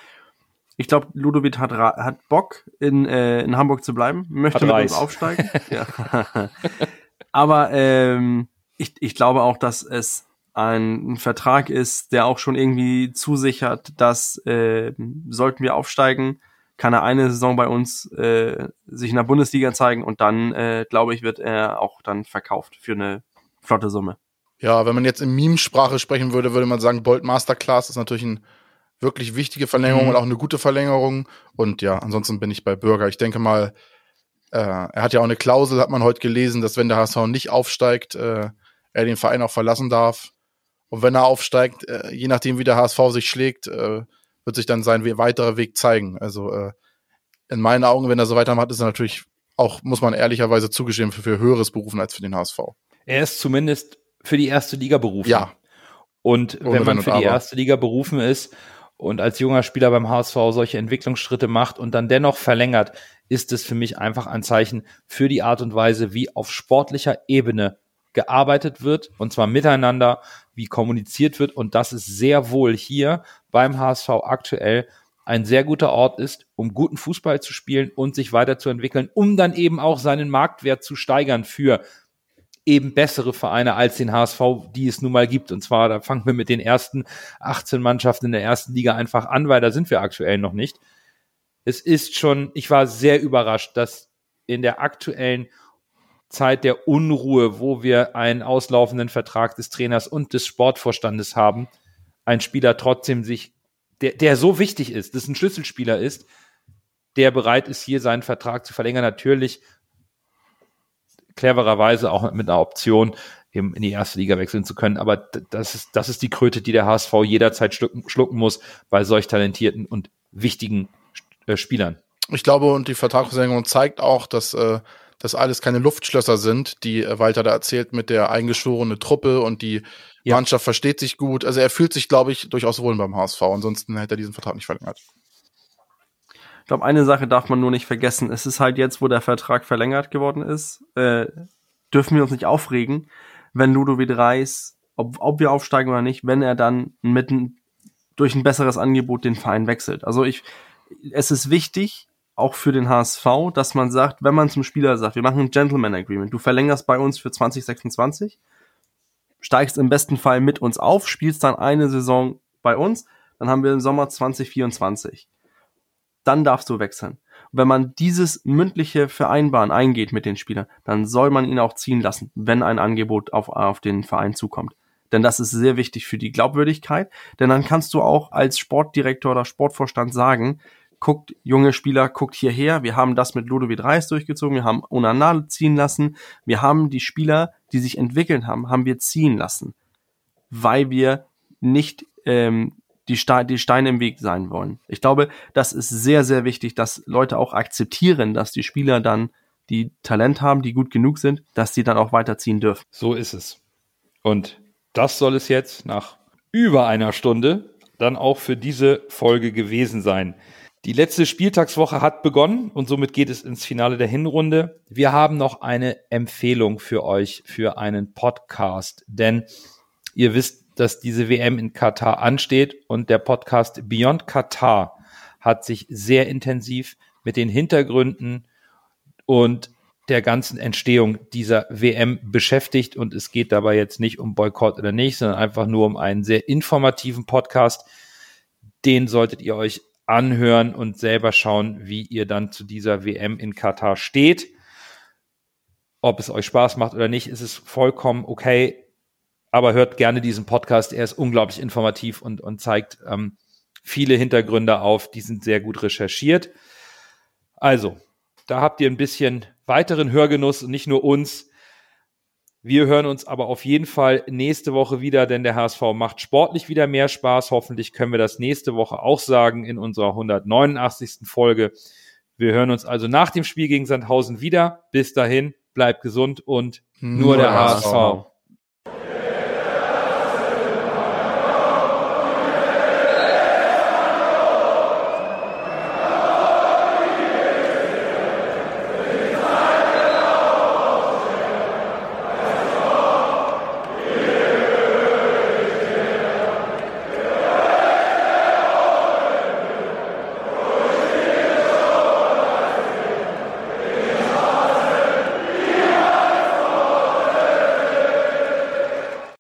ich glaube, Ludovic hat, hat Bock, in, äh, in Hamburg zu bleiben, möchte Hat mit Reis. uns aufsteigen. *laughs* *laughs* Aber ähm, ich, ich glaube auch, dass es ein Vertrag ist, der auch schon irgendwie zusichert, dass äh, sollten wir aufsteigen, kann er eine Saison bei uns äh, sich in der Bundesliga zeigen und dann, äh, glaube ich, wird er auch dann verkauft für eine flotte Summe. Ja, wenn man jetzt in Meme-Sprache sprechen würde, würde man sagen, Bolt Masterclass ist natürlich eine wirklich wichtige Verlängerung Mhm. und auch eine gute Verlängerung. Und ja, ansonsten bin ich bei Bürger. Ich denke mal, äh, er hat ja auch eine Klausel, hat man heute gelesen, dass wenn der HSV nicht aufsteigt, äh, er den Verein auch verlassen darf. Und wenn er aufsteigt, äh, je nachdem wie der HSV sich schlägt, äh, wird sich dann sein we- weiterer Weg zeigen. Also äh, in meinen Augen, wenn er so weitermacht, ist er natürlich auch, muss man ehrlicherweise zugestehen, für, für höheres berufen als für den HSV. Er ist zumindest für die erste Liga berufen. Ja, Und wenn man für die erste Liga berufen ist und als junger Spieler beim HSV solche Entwicklungsschritte macht und dann dennoch verlängert, ist es für mich einfach ein Zeichen für die Art und Weise, wie auf sportlicher Ebene gearbeitet wird und zwar miteinander, wie kommuniziert wird. Und dass es sehr wohl hier beim HSV aktuell ein sehr guter Ort ist, um guten Fußball zu spielen und sich weiterzuentwickeln, um dann eben auch seinen Marktwert zu steigern für eben bessere Vereine als den HSV, die es nun mal gibt. Und zwar, da fangen wir mit den ersten 18 Mannschaften in der ersten Liga einfach an, weil da sind wir aktuell noch nicht. Es ist schon, ich war sehr überrascht, dass in der aktuellen Zeit der Unruhe, wo wir einen auslaufenden Vertrag des Trainers und des Sportvorstandes haben, ein Spieler trotzdem sich, der, der so wichtig ist, das ein Schlüsselspieler ist, der bereit ist, hier seinen Vertrag zu verlängern. Natürlich clevererweise auch mit einer Option, eben in die erste Liga wechseln zu können. Aber das ist, das ist die Kröte, die der HSV jederzeit schlucken, schlucken muss bei solch talentierten und wichtigen äh, Spielern. Ich glaube, und die Vertragsverlängerung zeigt auch, dass äh, das alles keine Luftschlösser sind, die äh, Walter da erzählt mit der eingeschworene Truppe und die Ja. Mannschaft versteht sich gut. Also er fühlt sich, glaube ich, durchaus wohl beim HSV. Ansonsten hätte er diesen Vertrag nicht verlängert. Ich glaube, eine Sache darf man nur nicht vergessen. Es ist halt jetzt, wo der Vertrag verlängert geworden ist, äh, dürfen wir uns nicht aufregen, wenn Ludovic Reis, ob, ob wir aufsteigen oder nicht, wenn er dann mitten durch ein besseres Angebot den Verein wechselt. Also ich, es ist wichtig, auch für den HSV, dass man sagt, wenn man zum Spieler sagt, wir machen ein Gentleman Agreement, du verlängerst bei uns für 2026, steigst im besten Fall mit uns auf, spielst dann eine Saison bei uns, dann haben wir im Sommer 2024 dann darfst du wechseln. Und wenn man dieses mündliche Vereinbaren eingeht mit den Spielern, dann soll man ihn auch ziehen lassen, wenn ein Angebot auf, auf den Verein zukommt. Denn das ist sehr wichtig für die Glaubwürdigkeit. Denn dann kannst du auch als Sportdirektor oder Sportvorstand sagen, guckt, junge Spieler, guckt hierher, wir haben das mit Ludovic Reis durchgezogen, wir haben Onana ziehen lassen, wir haben die Spieler, die sich entwickelt haben, haben wir ziehen lassen, weil wir nicht ähm, die, Ste die Steine im Weg sein wollen. Ich glaube, das ist sehr, sehr wichtig, dass Leute auch akzeptieren, dass die Spieler dann, die Talent haben, die gut genug sind, dass sie dann auch weiterziehen dürfen. So ist es. Und das soll es jetzt nach über einer Stunde dann auch für diese Folge gewesen sein. Die letzte Spieltagswoche hat begonnen und somit geht es ins Finale der Hinrunde. Wir haben noch eine Empfehlung für euch für einen Podcast, denn ihr wisst, dass diese WM in Katar ansteht und der Podcast Beyond Katar hat sich sehr intensiv mit den Hintergründen und der ganzen Entstehung dieser WM beschäftigt und es geht dabei jetzt nicht um Boykott oder nicht, sondern einfach nur um einen sehr informativen Podcast. Den solltet ihr euch anhören und selber schauen, wie ihr dann zu dieser WM in Katar steht. Ob es euch Spaß macht oder nicht, ist es vollkommen okay. Aber hört gerne diesen Podcast. Er ist unglaublich informativ und, und zeigt ähm, viele Hintergründe auf. Die sind sehr gut recherchiert. Also, da habt ihr ein bisschen weiteren Hörgenuss und nicht nur uns. Wir hören uns aber auf jeden Fall nächste Woche wieder, denn der HSV macht sportlich wieder mehr Spaß. Hoffentlich können wir das nächste Woche auch sagen in unserer 189. Folge. Wir hören uns also nach dem Spiel gegen Sandhausen wieder. Bis dahin, bleibt gesund und nur, der HSV.